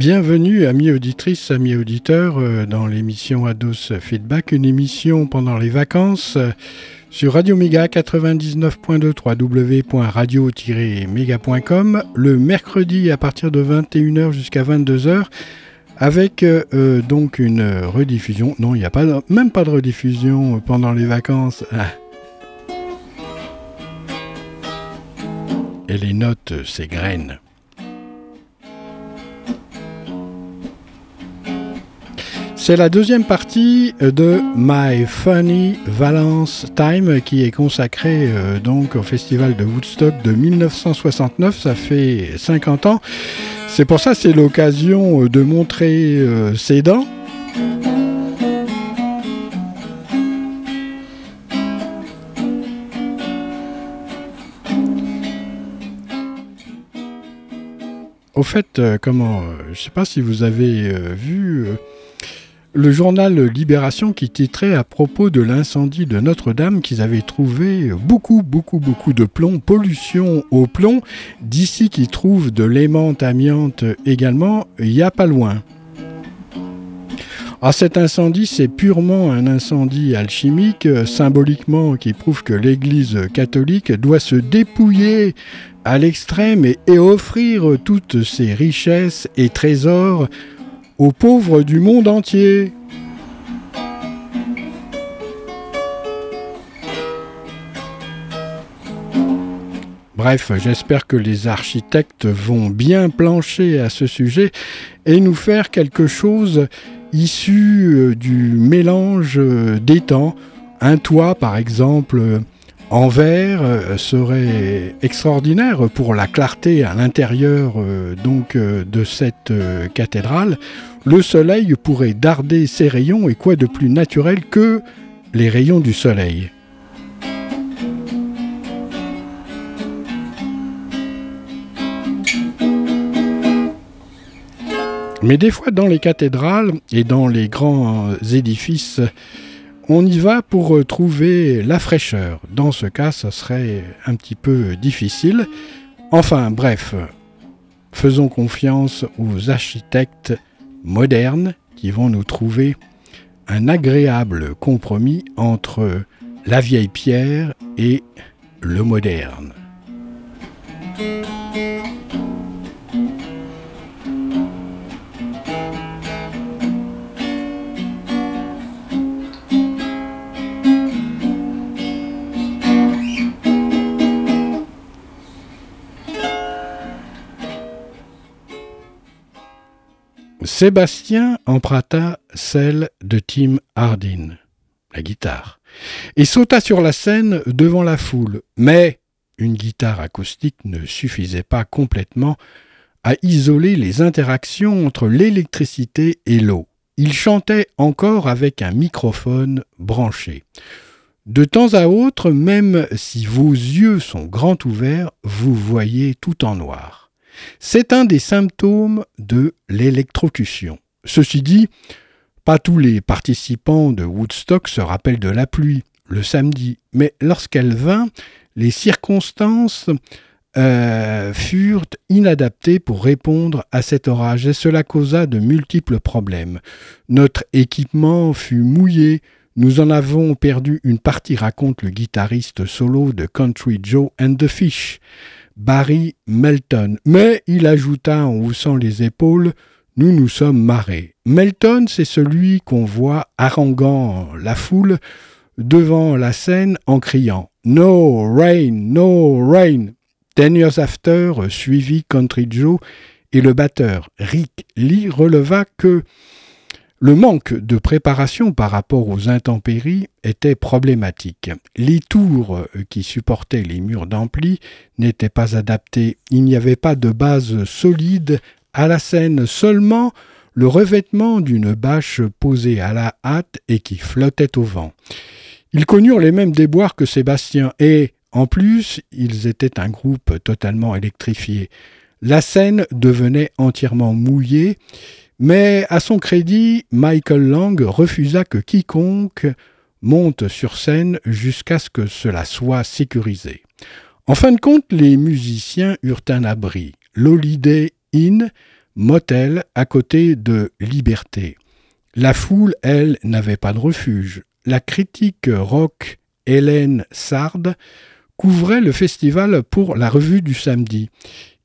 Bienvenue, amis auditrices, amis auditeurs, euh, dans l'émission Ados Feedback, une émission pendant les vacances euh, sur Radio Méga 99.2 www.radio-méga.com le mercredi à partir de 21h jusqu'à 22h avec euh, donc une rediffusion. Non, il n'y a pas, même pas de rediffusion pendant les vacances. Ah. Et les notes s'égrènent. C'est la deuxième partie de My Funny Valence Time qui est consacrée euh, donc au festival de Woodstock de 1969. Ça fait 50 ans. C'est pour ça c'est l'occasion euh, de montrer euh, ses dents. Au fait, comment, je ne sais pas si vous avez vu le journal Libération qui titrait à propos de l'incendie de Notre-Dame qu'ils avaient trouvé beaucoup, beaucoup, beaucoup de plomb, pollution au plomb, d'ici qu'ils trouvent de l'aimante amiante également, il n'y a pas loin. Ah, cet incendie, c'est purement un incendie alchimique, symboliquement qui prouve que l'Église catholique doit se dépouiller à l'extrême et offrir toutes ses richesses et trésors aux pauvres du monde entier. Bref, j'espère que les architectes vont bien plancher à ce sujet et nous faire quelque chose issu euh, du mélange euh, des temps. Un toit, par exemple, en verre euh, serait extraordinaire pour la clarté à l'intérieur donc de cette cathédrale. Le soleil pourrait darder ses rayons et quoi de plus naturel que les rayons du soleil. Mais des fois dans les cathédrales et dans les grands édifices, on y va pour trouver la fraîcheur. Dans ce cas, ça serait un petit peu difficile. Enfin bref, faisons confiance aux architectes modernes qui vont nous trouver un agréable compromis entre la vieille pierre et le moderne. Sébastien emprunta celle de Tim Hardin, la guitare, et sauta sur la scène devant la foule. Mais une guitare acoustique ne suffisait pas complètement à isoler les interactions entre l'électricité et l'eau. Il chantait encore avec un microphone branché. De temps à autre, même si vos yeux sont grands ouverts, vous voyez tout en noir. C'est un des symptômes de l'électrocution. Ceci dit, pas tous les participants de Woodstock se rappellent de la pluie le samedi, mais lorsqu'elle vint, les circonstances euh, furent inadaptées pour répondre à cet orage et cela causa de multiples problèmes. Notre équipement fut mouillé, Nous en avons perdu une partie, raconte le guitariste solo de Country Joe and the Fish, Barry Melton. Mais il ajouta en haussant les épaules Nous nous sommes marrés. Melton, c'est celui qu'on voit haranguant la foule devant la scène en criant No rain, no rain. Ten years after, suivi Country Joe et le batteur Rick Lee releva que le manque de préparation par rapport aux intempéries était problématique. Les tours qui supportaient les murs d'ampli n'étaient pas adaptés. Il n'y avait pas de base solide à la scène, seulement le revêtement d'une bâche posée à la hâte et qui flottait au vent. Ils connurent les mêmes déboires que Sébastien et, en plus, ils étaient un groupe totalement électrifié. La scène devenait entièrement mouillée, mais à son crédit, Michael Lang refusa que quiconque monte sur scène jusqu'à ce que cela soit sécurisé. En fin de compte, les musiciens eurent un abri, l'Holiday Inn, motel à côté de Liberté. La foule, elle, n'avait pas de refuge la critique rock Hélène Sard couvrait le festival pour la revue du samedi.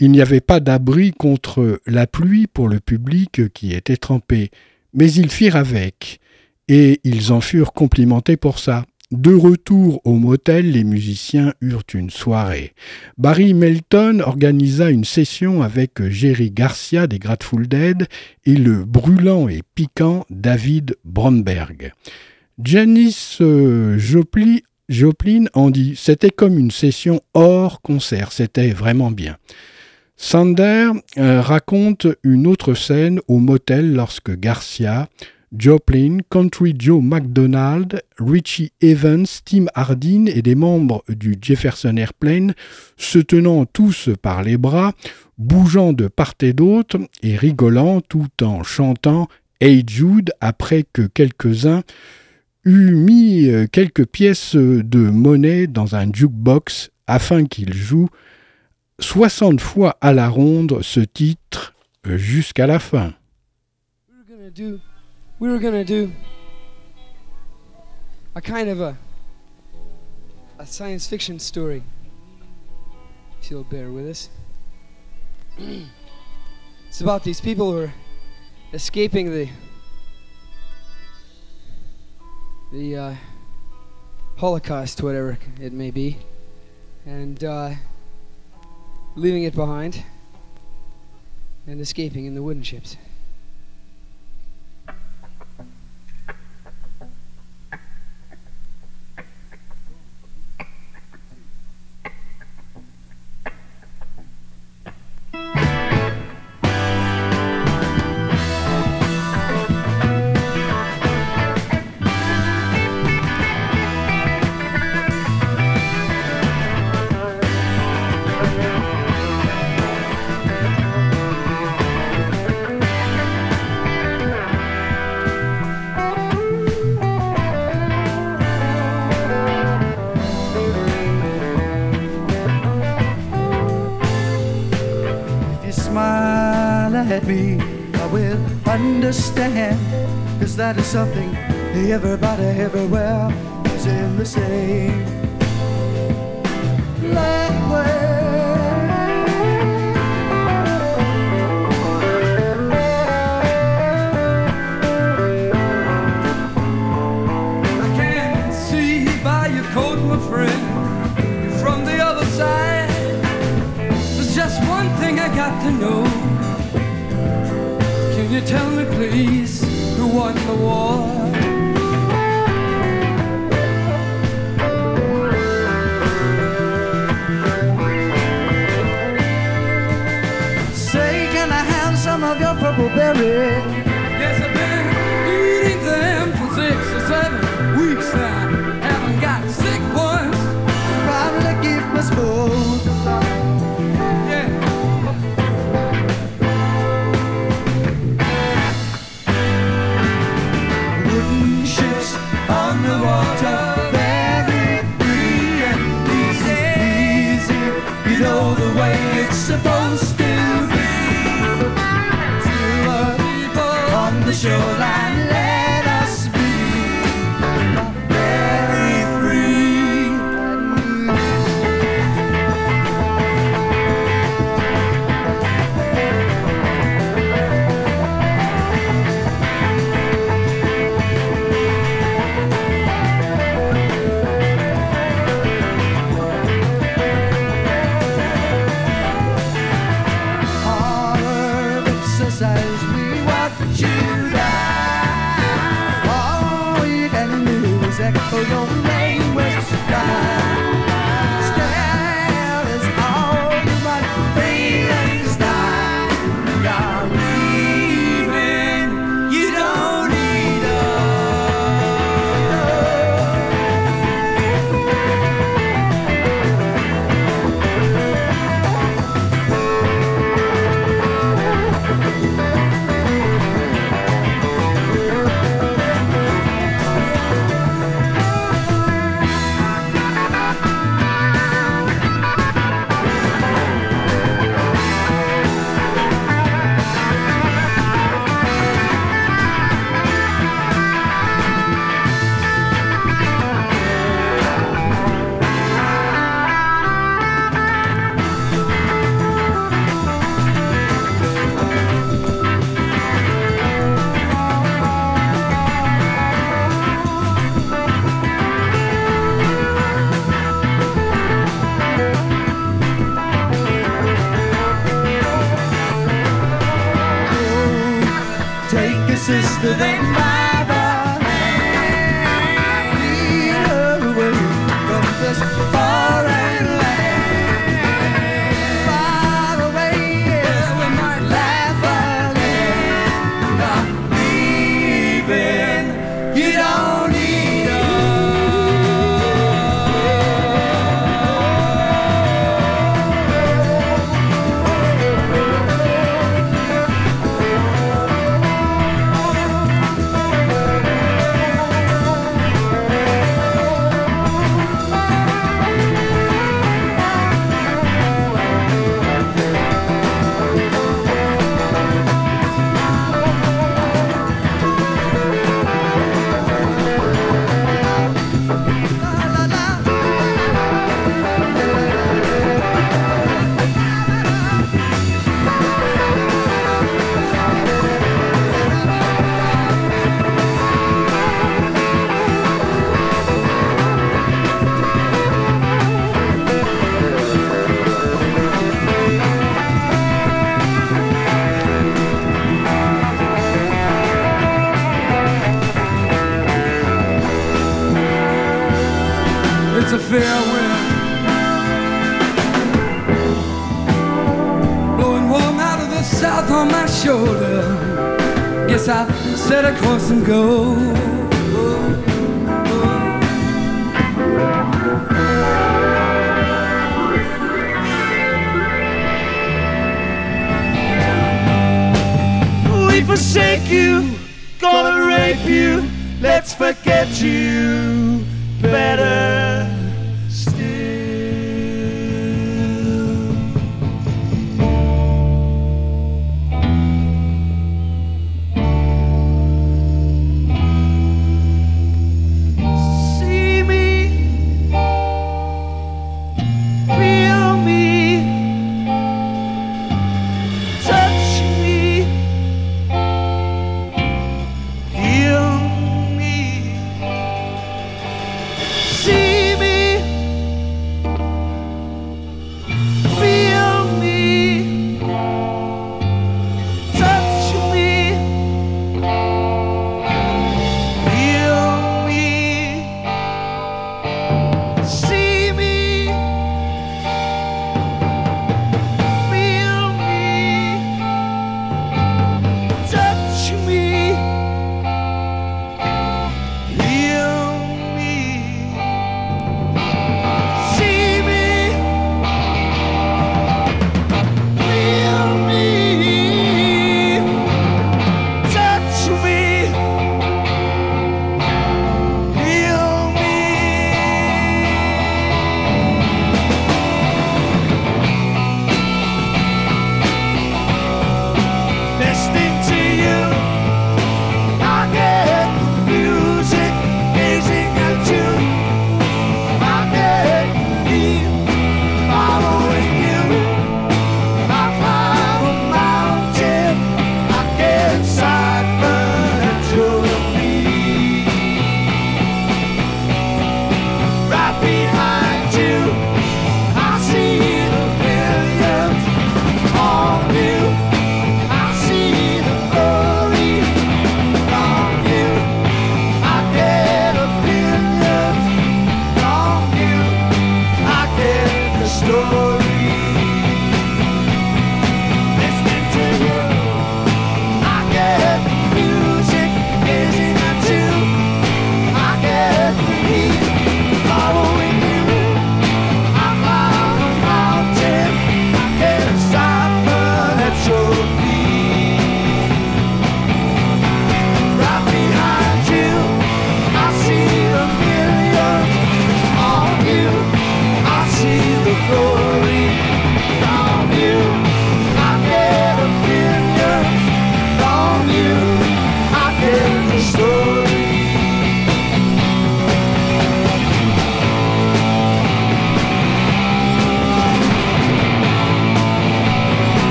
Il n'y avait pas d'abri contre la pluie pour le public qui était trempé, mais ils firent avec, et ils en furent complimentés pour ça. De retour au motel, les musiciens eurent une soirée. Barry Melton organisa une session avec Jerry Garcia des Grateful Dead et le brûlant et piquant David Bromberg. Janis euh, Joplin, en dit C'était comme une session hors concert, c'était vraiment bien. Sander euh, raconte une autre scène au motel lorsque Garcia, Joplin, Country Joe McDonald, Richie Evans, Tim Hardin et des membres du Jefferson Airplane, se tenant tous par les bras, bougeant de part et d'autre et rigolant tout en chantant Hey Jude après que quelques-uns eut mis euh, quelques pièces de monnaie dans un jukebox afin qu'il joue 60 fois à la ronde ce titre euh, jusqu'à la fin. We were gonna do a kind of a a science fiction story. If you'll bear with us. *clears throat* it's about these people who are escaping the the uh, Holocaust, whatever it may be, and uh, leaving it behind and escaping in the wooden ships. That is something everybody everywhere is in the same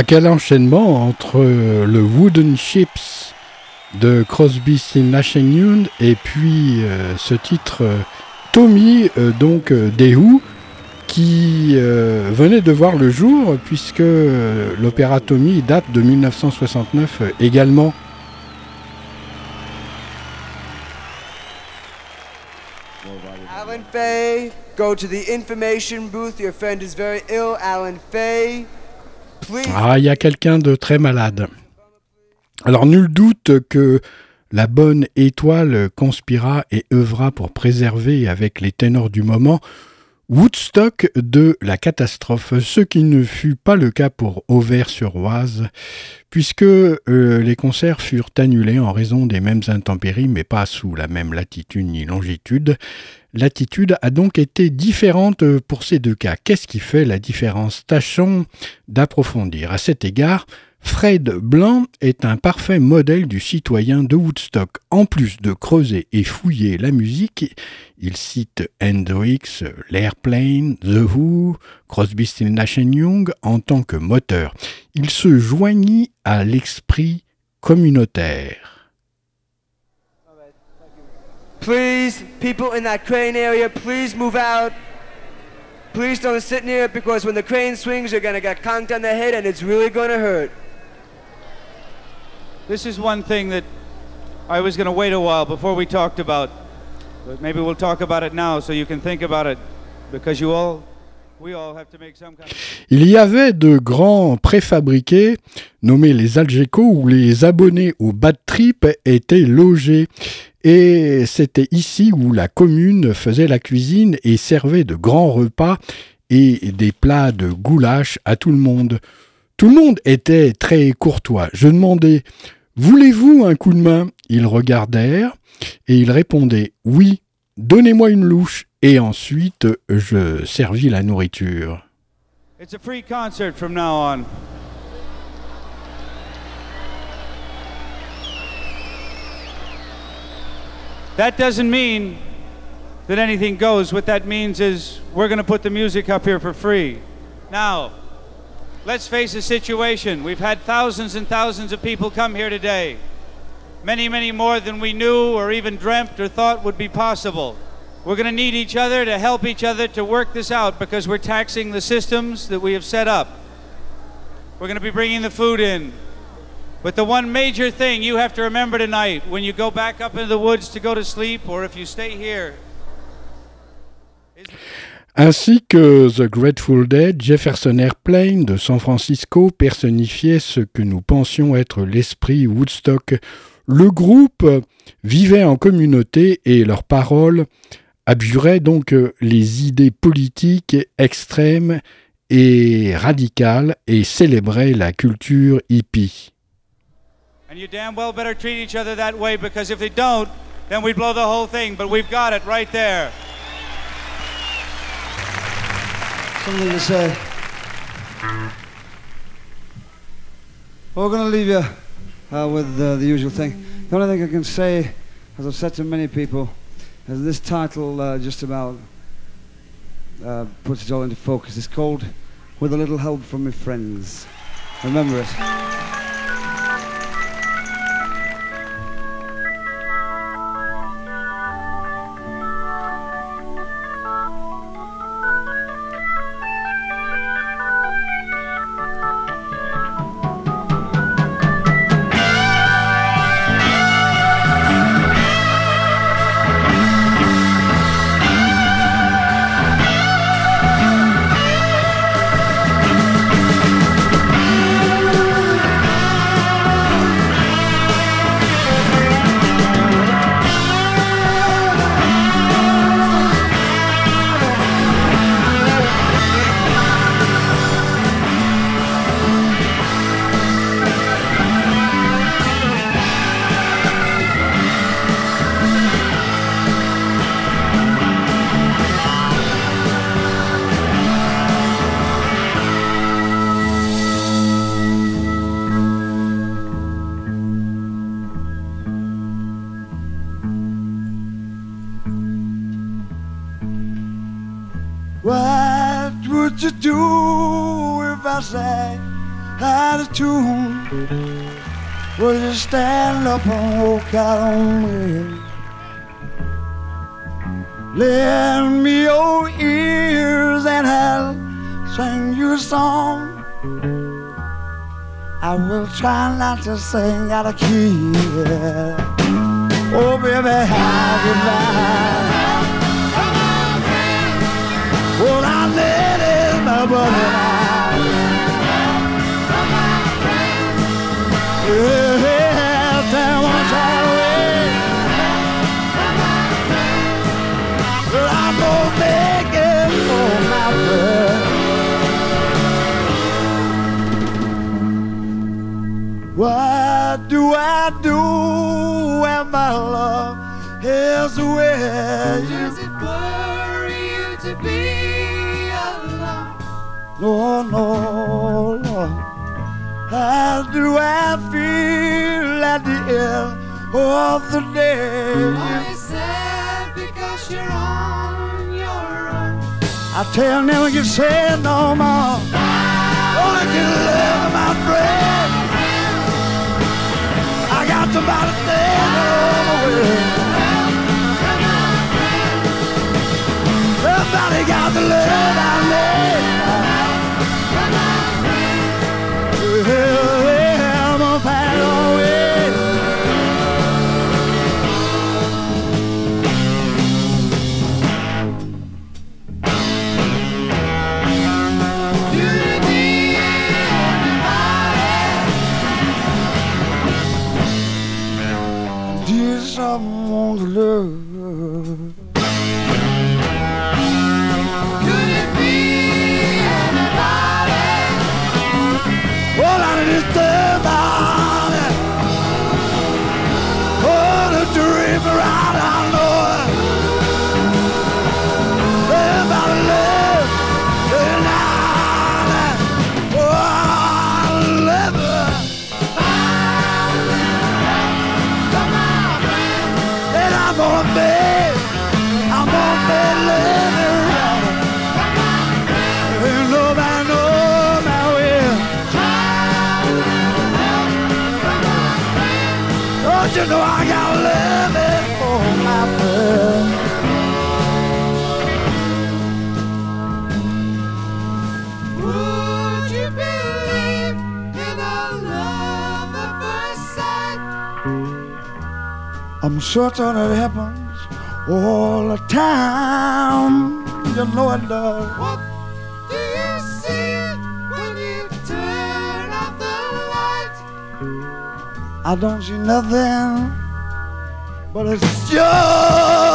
À quel enchaînement entre le Wooden Ships de Crosby, Still Nash Young et puis euh, ce titre euh, Tommy, euh, donc des Who, qui venait de voir le jour puisque l'opéra Tommy date de 1969 euh, également. Alan Fay, go to the information booth. Your friend is very ill. Alan Fay. Ah, il y a quelqu'un de très malade. Alors, nul doute que la bonne étoile conspira et œuvra pour préserver, avec les ténors du moment, Woodstock de la catastrophe, ce qui ne fut pas le cas pour Auvers-sur-Oise, puisque euh, les concerts furent annulés en raison des mêmes intempéries, mais pas sous la même latitude ni longitude. L'attitude a donc été différente pour ces deux cas. Qu'est-ce qui fait la différence? Tâchons d'approfondir. À cet égard, Fred Blanc est un parfait modèle du citoyen de Woodstock. En plus de creuser et fouiller la musique, il cite Hendrix, l'Airplane, The Who, Crosby, Still Nash Young en tant que moteur. Il se joignit à l'esprit communautaire. Please, people in that crane area, please move out. Please don't sit near it because when the crane swings, you're gonna get conked on the head and it's really gonna hurt. This is one thing that I was going to wait a while before we talked about, but maybe we'll talk about it now so you can think about it because you all, we all have to make some kind of. Il y avait de grands préfabriqués nommés les Algeco où les abonnés au bad trip étaient logés. Et c'était ici où la commune faisait la cuisine et servait de grands repas et des plats de goulash à tout le monde. Tout le monde était très courtois. Je demandais Voulez-vous un coup de main? Ils regardèrent et ils répondaient Oui, donnez-moi une louche. Et ensuite, je servis la nourriture. It's a free concert from now on. That doesn't mean that anything goes. What that means is we're going to put the music up here for free. Now, let's face the situation. We've had thousands and thousands of people come here today. Many, many more than we knew or even dreamt or thought would be possible. We're going to need each other to help each other to work this out because we're taxing the systems that we have set up. We're going to be bringing the food in. But the one major thing you have to remember tonight when you go back up into the woods to go to sleep or if you stay here Ainsi que The Grateful Dead, Jefferson Airplane de San Francisco personnifiait ce que nous pensions être l'esprit Woodstock. Le groupe vivait en communauté et leurs paroles abjuraient donc les idées politiques extrêmes et radicales et célébraient la culture hippie. And you damn well better treat each other that way because if they don't, then we blow the whole thing. But we've got it right there. Something to say. Well, we're going to leave you uh, with uh, the usual thing. The only thing I can say, as I've said to many people, is this title uh, just about uh, puts it all into focus. It's called With a Little Help from My Friends. Remember it. Up and walk out on me? Lend me your ears and I'll sing you a song. I will try not to sing out of key. Oh, baby, how goodbye. All I need is my brother. Yeah, do I do when my love is away? Does it worry you to be alone? No, no, no. How do I feel at the end of the day? Are you sad because you're on your own? I tell never get sad no more. I can live It's about a thing got the love I need. I'm certain it happens all the time. You know it does. What do you see when you turn off the light? I don't see nothing, but it's just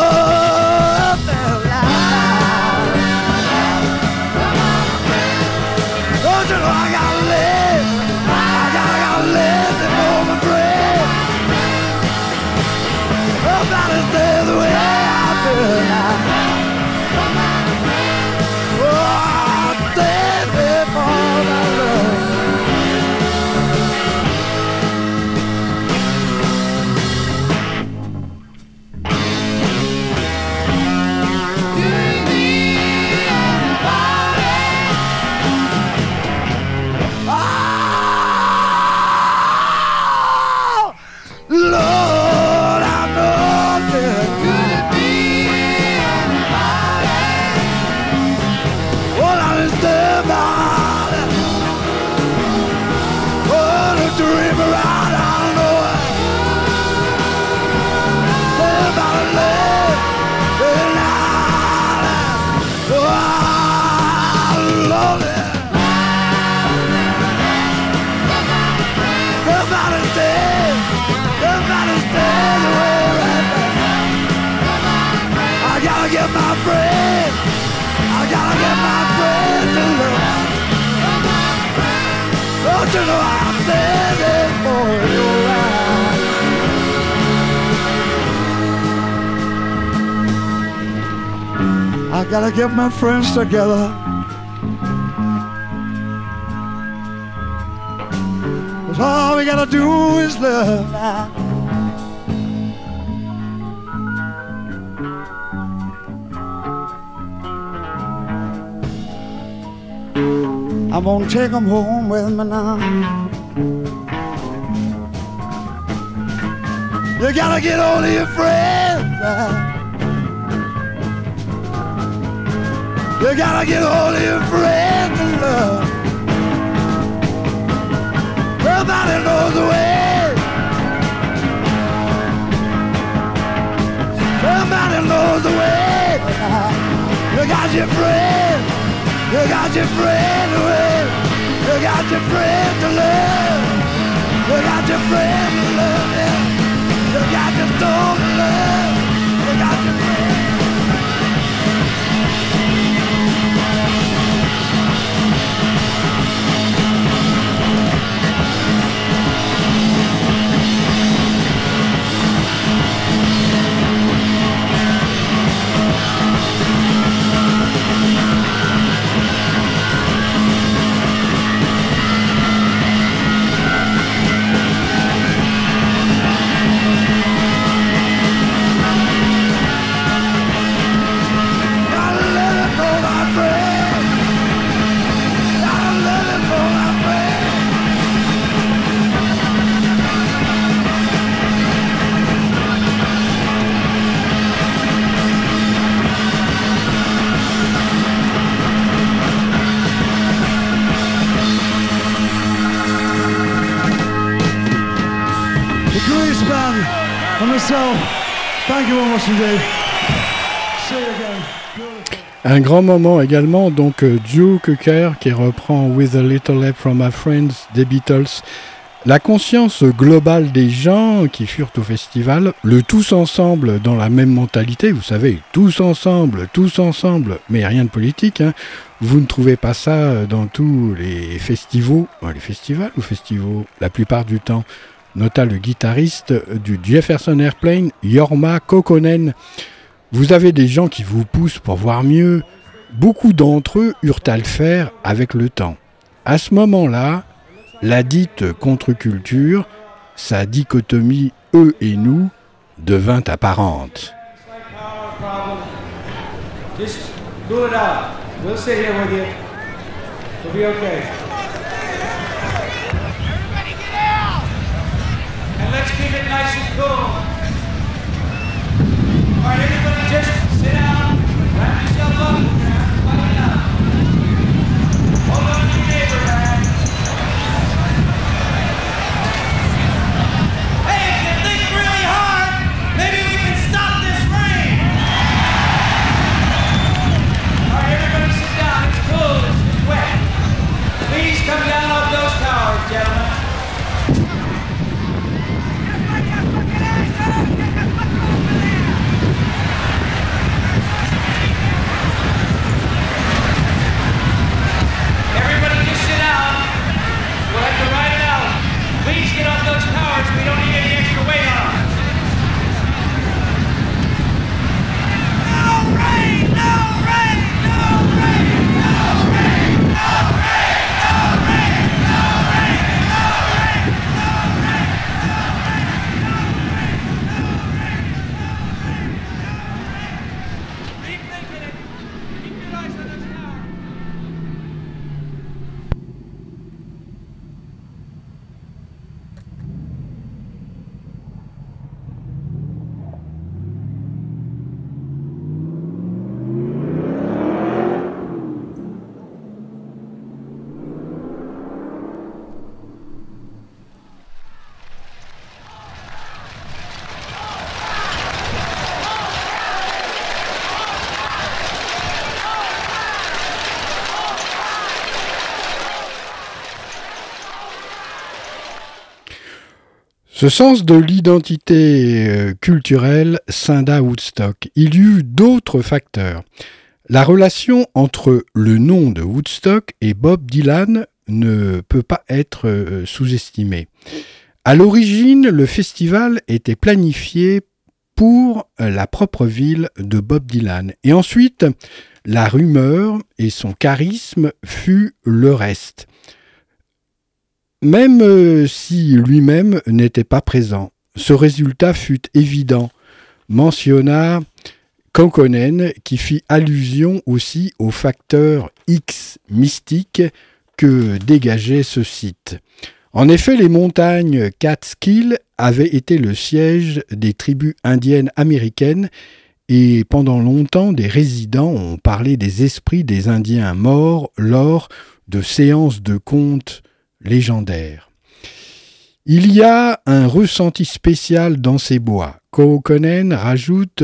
I gotta get my friends together. Cause all we gotta do is love. I'm gonna take 'em home with me now. You gotta get all of your friends. You gotta get all of your friends in love. Somebody knows the way. Somebody knows the way. You got your friend. You got your friend away. You got your friend to love. You got your friend to love. You got your soul to love. Un grand moment également, donc euh, Joe Cocker qui reprend With a Little Help from My Friends des Beatles. La conscience globale des gens qui furent au festival, le tous ensemble dans la même mentalité, vous savez, tous ensemble, tous ensemble, mais rien de politique, hein. vous ne trouvez pas ça dans tous les festivals, euh, les festivals ou festivals, la plupart du temps, nota le guitariste du Jefferson Airplane, Yorma Kokkonen. Vous avez des gens qui vous poussent pour voir mieux. Beaucoup d'entre eux eurent à le faire avec le temps. À ce moment-là, la dite contre-culture, sa dichotomie eux et nous, devint apparente. And let's keep it nice and cool. All right, everybody just sit down, wrap yourself up. Quiet down. Hold on to your neighbor, man. Ce sens de l'identité euh, culturelle scinda Woodstock. Il y eut d'autres facteurs. La relation entre le nom de Woodstock et Bob Dylan ne peut pas être euh, sous-estimée. À l'origine, le festival était planifié pour euh, la propre ville de Bob Dylan. Et ensuite, la rumeur et son charisme fut le reste même euh, si lui-même n'était pas présent. Ce résultat fut évident, mentionna Konkonen, qui fit allusion aussi au facteur X mystique que dégageait ce site. En effet, les montagnes Catskill avaient été le siège des tribus indiennes américaines et pendant longtemps des résidents ont parlé des esprits des Indiens morts lors de séances de contes Il y a un ressenti spécial dans ces bois. Koukonen rajoute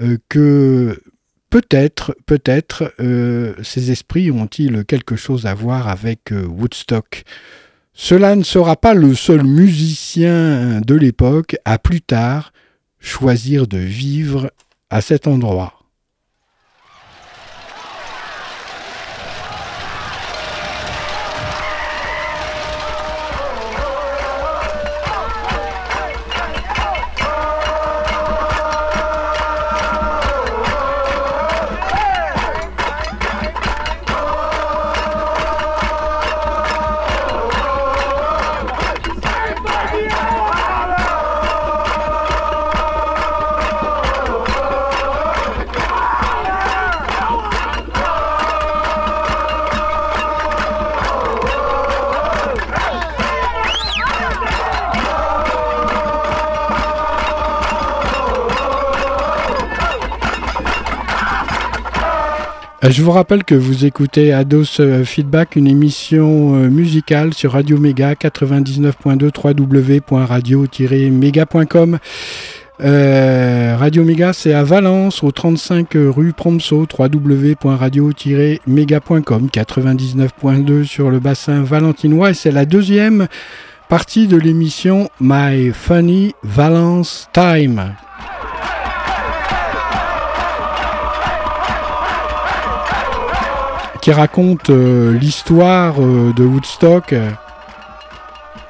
euh, que peut-être, peut-être, euh, ces esprits ont-ils quelque chose à voir avec euh, Woodstock. Cela ne sera pas le seul musicien de l'époque à plus tard choisir de vivre à cet endroit. Je vous rappelle que vous écoutez Ados euh, Feedback, une émission euh, musicale sur Radio Méga 99.2 www.radio-méga.com. Euh, Radio Méga, c'est à Valence, au 35 rue Promso, www.radio-méga.com, 99.2 sur le bassin valentinois, et c'est la deuxième partie de l'émission My Funny Valence Time. Raconte euh, l'histoire euh, de Woodstock.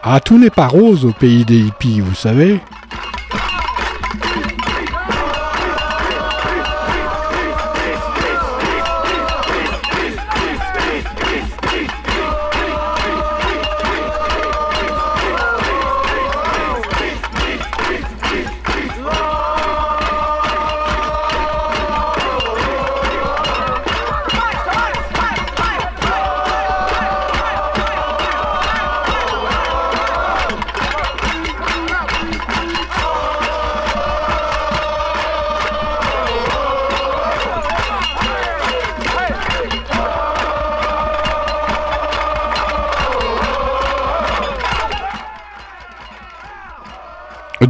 Ah, tout n'est pas rose au pays des hippies, vous savez.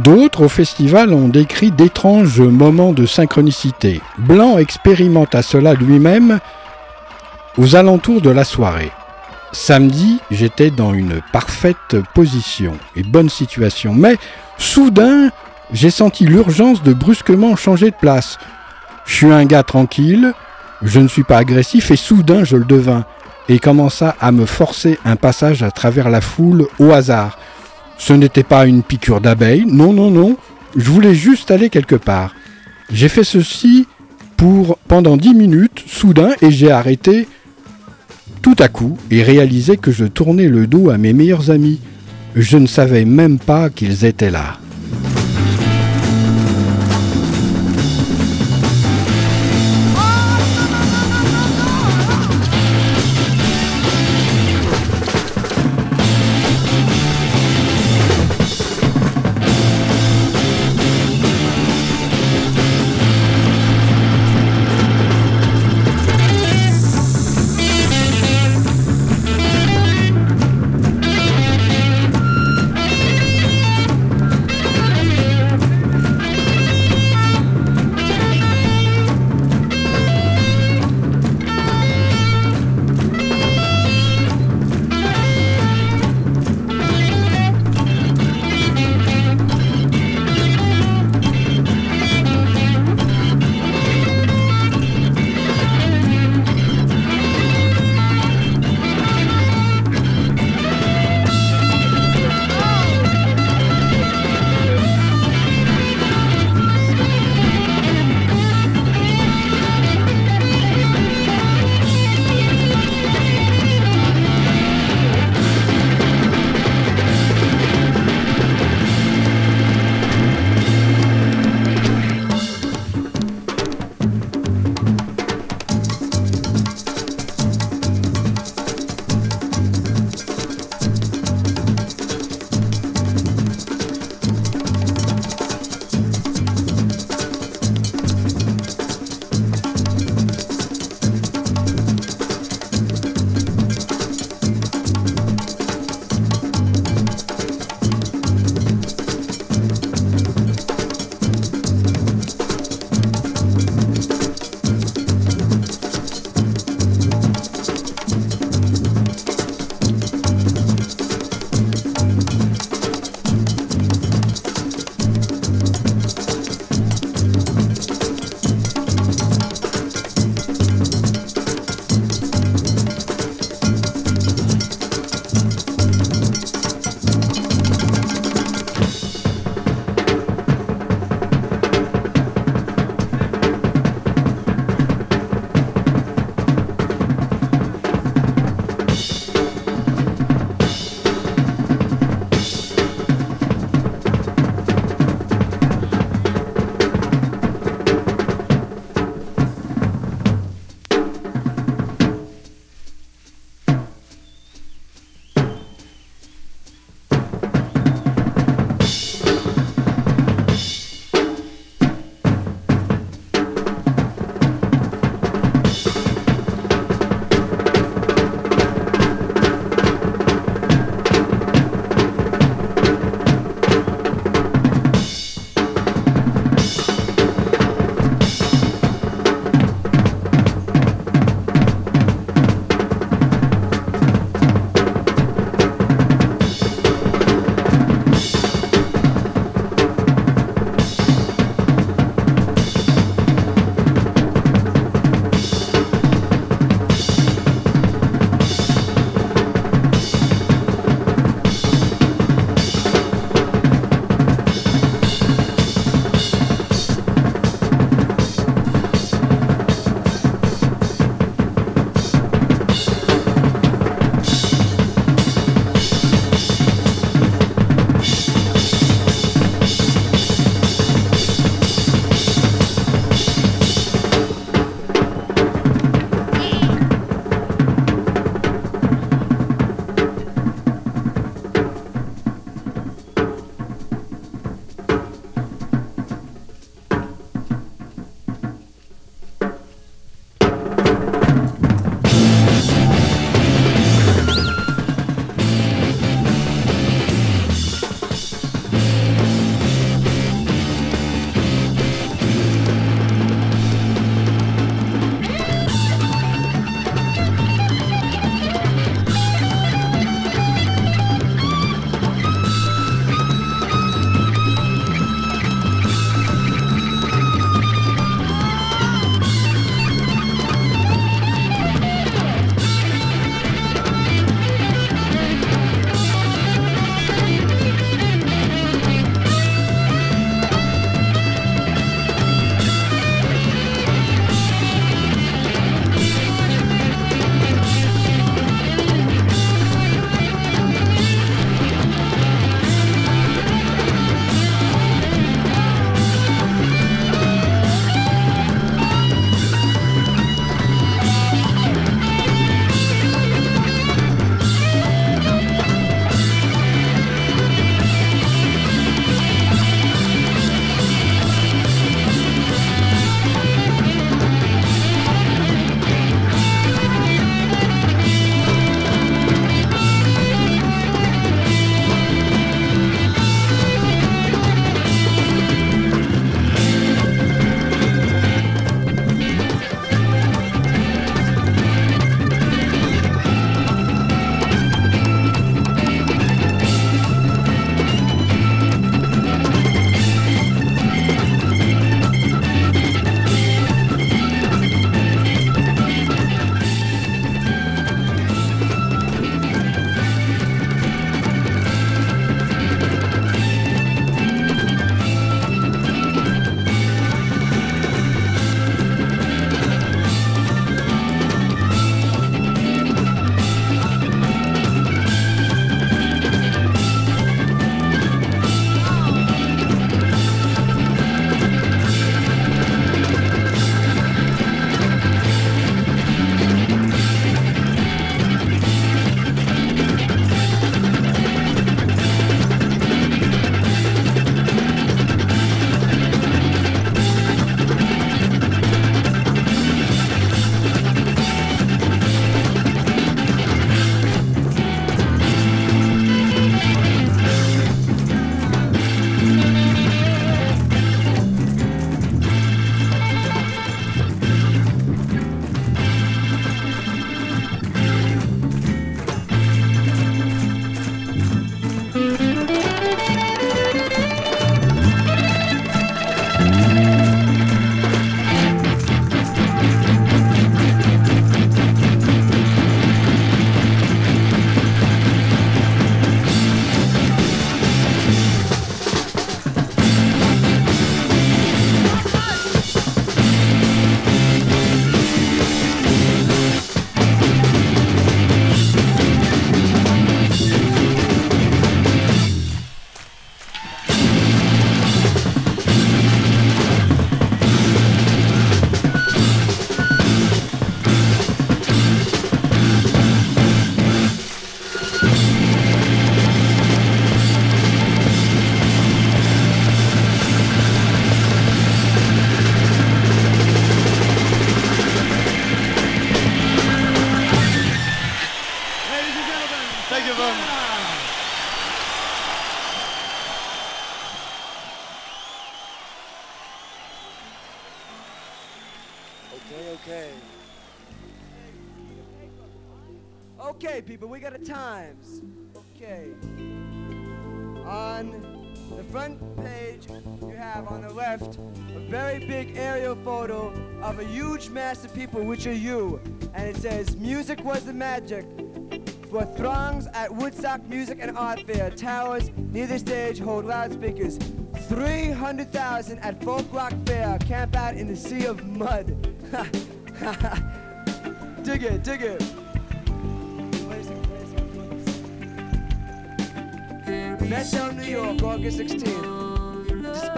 D'autres au festival ont décrit d'étranges moments de synchronicité. Blanc expérimente à cela lui-même aux alentours de la soirée. Samedi, j'étais dans une parfaite position et bonne situation, mais soudain, j'ai senti l'urgence de brusquement changer de place. Je suis un gars tranquille, je ne suis pas agressif et soudain je le devins et commença à me forcer un passage à travers la foule au hasard. Ce n'était pas une piqûre d'abeille, non, non, non, je voulais juste aller quelque part. J'ai fait ceci pour pendant dix minutes, soudain, et j'ai arrêté tout à coup et réalisé que je tournais le dos à mes meilleurs amis. Je ne savais même pas qu'ils étaient là. Are you. And it says, Music was the magic for throngs at Woodstock Music and Art Fair. Towers near the stage hold loudspeakers. 300,000 at Folk Rock Fair. Camp out in the sea of mud. *laughs* dig it, dig it. Metro New York, August 16th.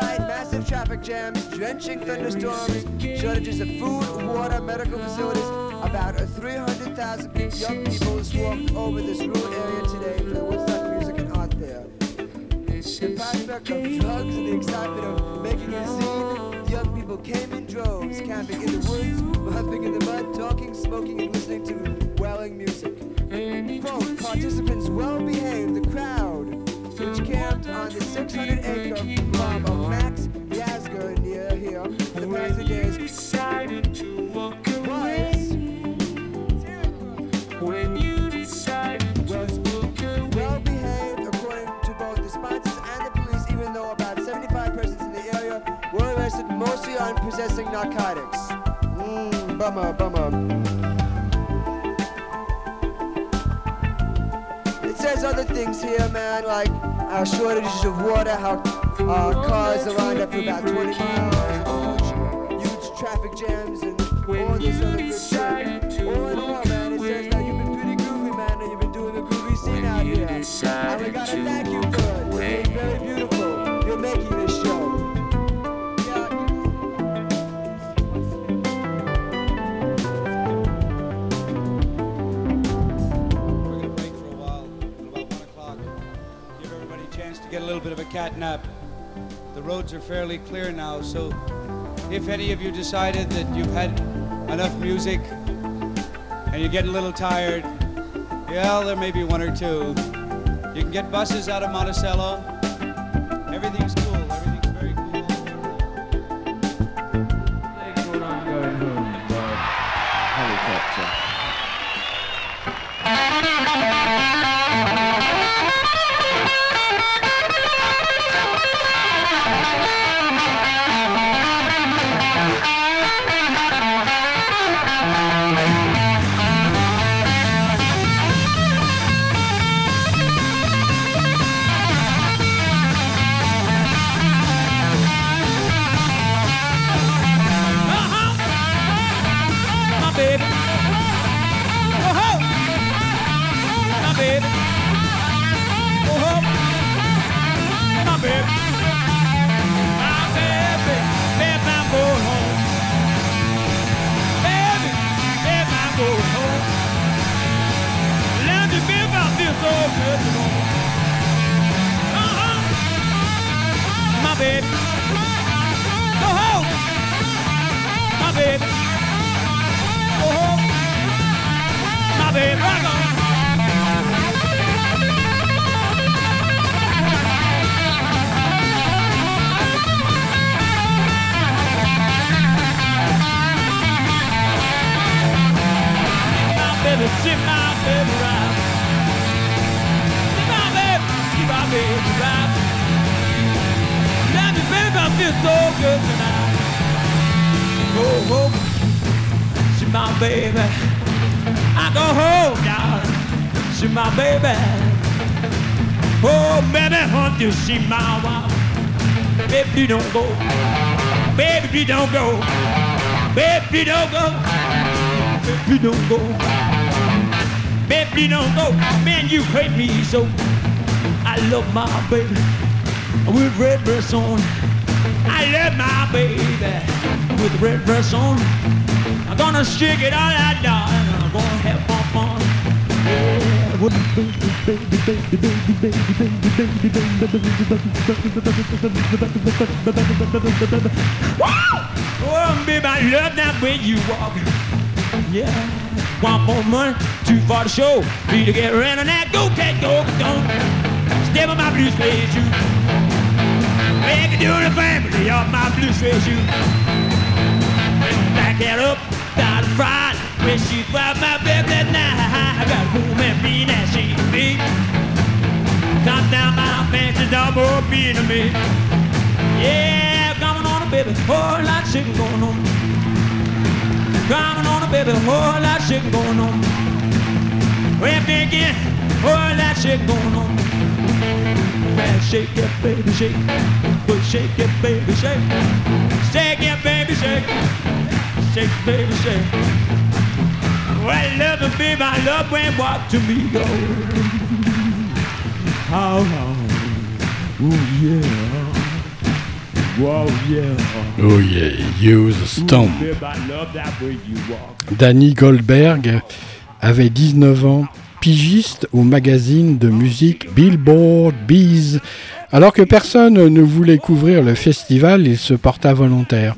Despite massive traffic jams, drenching thunderstorms, shortages of food, water, medical facilities, about 300,000 young people swarmed over this rural area today for the Woodstock Music and Art Fair. The prospect of drugs and the excitement of making a scene, young people came in droves, camping in the woods, bumping in the mud, talking, smoking, and listening to wailing music. Quote, participants well behaved, the crowd, which camped on the 600 acre farm of Max Yasger near here for the past few days, Decided to walk away. when you decide was well behaved according to both the sponsors and the police, even though about 75 persons in the area were arrested mostly on possessing narcotics. Mmm, bummer, bummer. Other things here, man, like our shortages of water, how uh, cars are lined up for about 20 miles, huge, huge traffic jams, and all this other good shit. All in all, man, it says that you've been pretty groovy, man, and you've been doing a groovy scene out here. And we gotta thank you get a little bit of a cat nap. The roads are fairly clear now, so if any of you decided that you've had enough music and you're getting a little tired, yeah, there may be one or two. You can get buses out of Monticello. Everything's Baby, don't go. Baby, don't go. Baby, don't go. Baby, don't go. Baby, don't go. Man, you hate me so. I love my baby with red dress on. I love my baby with red dress on. I'm gonna stick it all out, darling. Oh, baby, that you. Yeah. Want more money, too far to show. Need to get around on that. Go, cat, go, don't. Step on my blue suede shoe. Make it do the family of my blue suede shoe. Back it up, down the. When she brought my bed that night, I got home and be that she me. Come down my fancy double being to me. Yeah, coming on, baby, whole lot of shit going on. Coming on, baby, whole lot of shit going on. Well, begin, whole lot of shit going on. Man, shake it, baby, shake. But shake it, baby, shake. Shake it, baby, shake. Shake, baby, shake. Well, love and baby, I love when walk to me, go. How, how, oh yeah. Oh yeah, use walk. Danny Goldberg avait 19 ans, pigiste au magazine de musique Billboard Bees. Alors que personne ne voulait couvrir le festival, il se porta volontaire.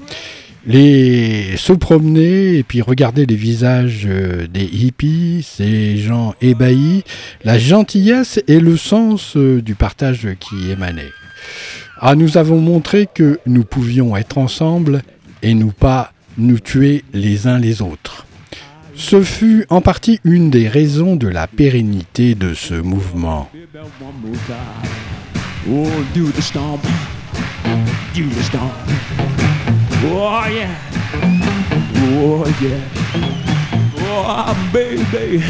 Les se promener et puis regarder les visages euh, des hippies, ces gens ébahis, la gentillesse et le sens euh, du partage qui émanait. Ah, nous avons montré que nous pouvions être ensemble et nous pas nous tuer les uns les autres. Ce fut en partie une des raisons de la pérennité de ce mouvement. Oh yeah. Oh yeah. Oh baby.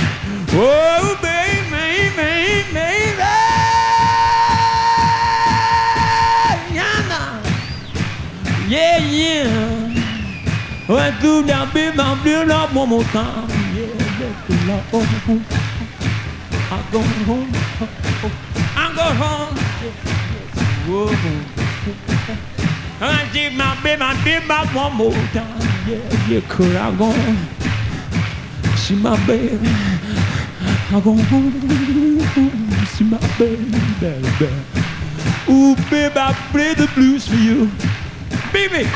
Oh baby, baby, baby. Yeah, yeah. Ouais, tout d'un bim, un bleu, là, mon montant. Yeah, yeah, là, oh, oh. I go home, oh, oh. I go home. Yeah, yeah. Whoa. I did my baby, I did my one more time. Yeah, yeah, could I go? See my baby. I go. See my baby, baby. Ooh, baby, I play the blues for you. Baby.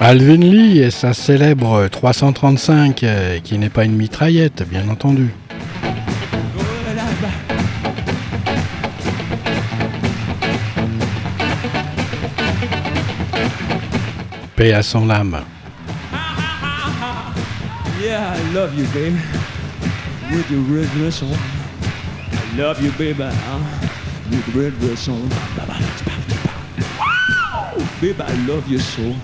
Alvin Lee et sa célèbre 335, euh, qui n'est pas une mitraillette, bien entendu. Paix à son âme. Yeah, I love you, baby. With your red dress on. I love you, baby. with the red dress on. Babe, I love you so.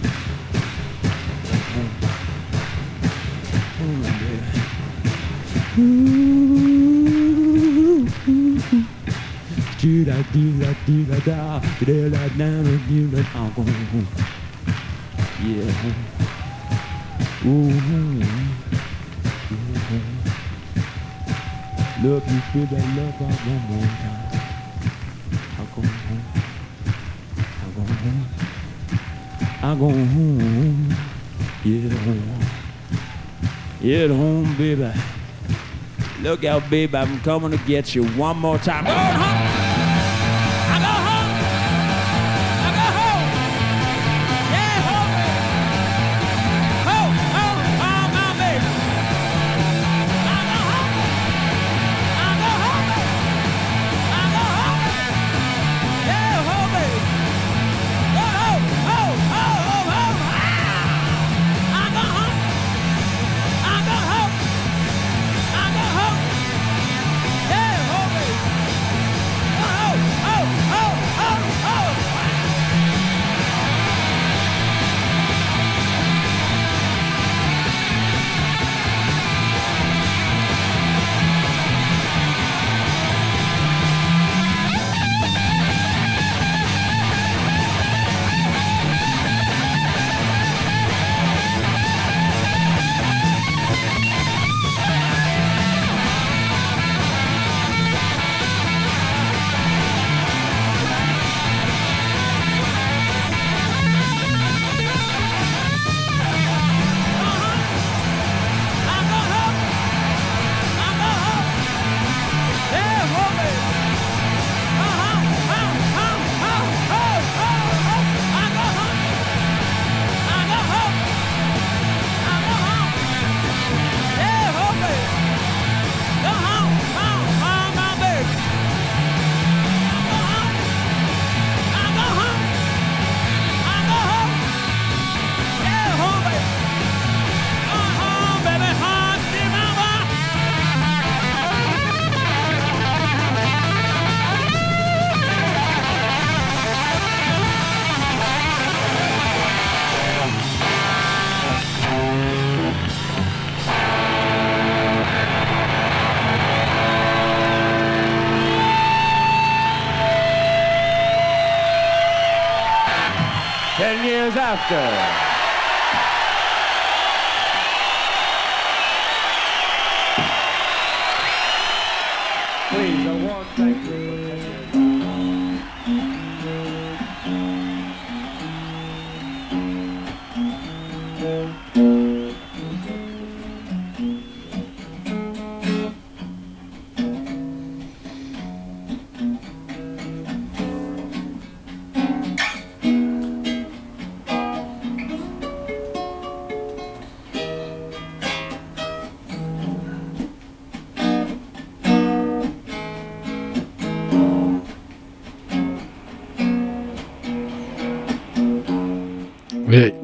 Yeah. Ooh. Love you, baby, love I one more time. I go home. Yeah, home. Yeah, home, baby. Look out, baby. I'm coming to get you one more time.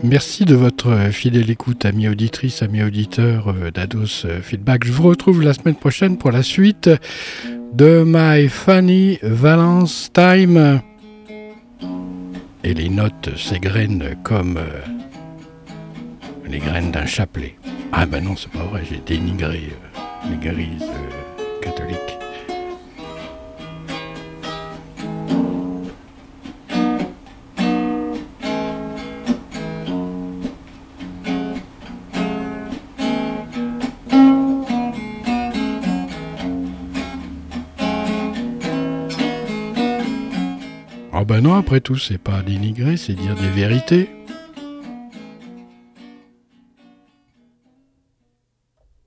Merci de votre fidèle écoute, amis auditrices, amis auditeurs euh, d'Ados euh, Feedback. Je vous retrouve la semaine prochaine pour la suite de My Funny Valence Time. Et les notes s'égrènent comme euh, les graines d'un chapelet. Ah ben non, c'est pas vrai, j'ai dénigré euh, l'église euh, ben non, après tout, c'est pas dénigrer, c'est dire des vérités.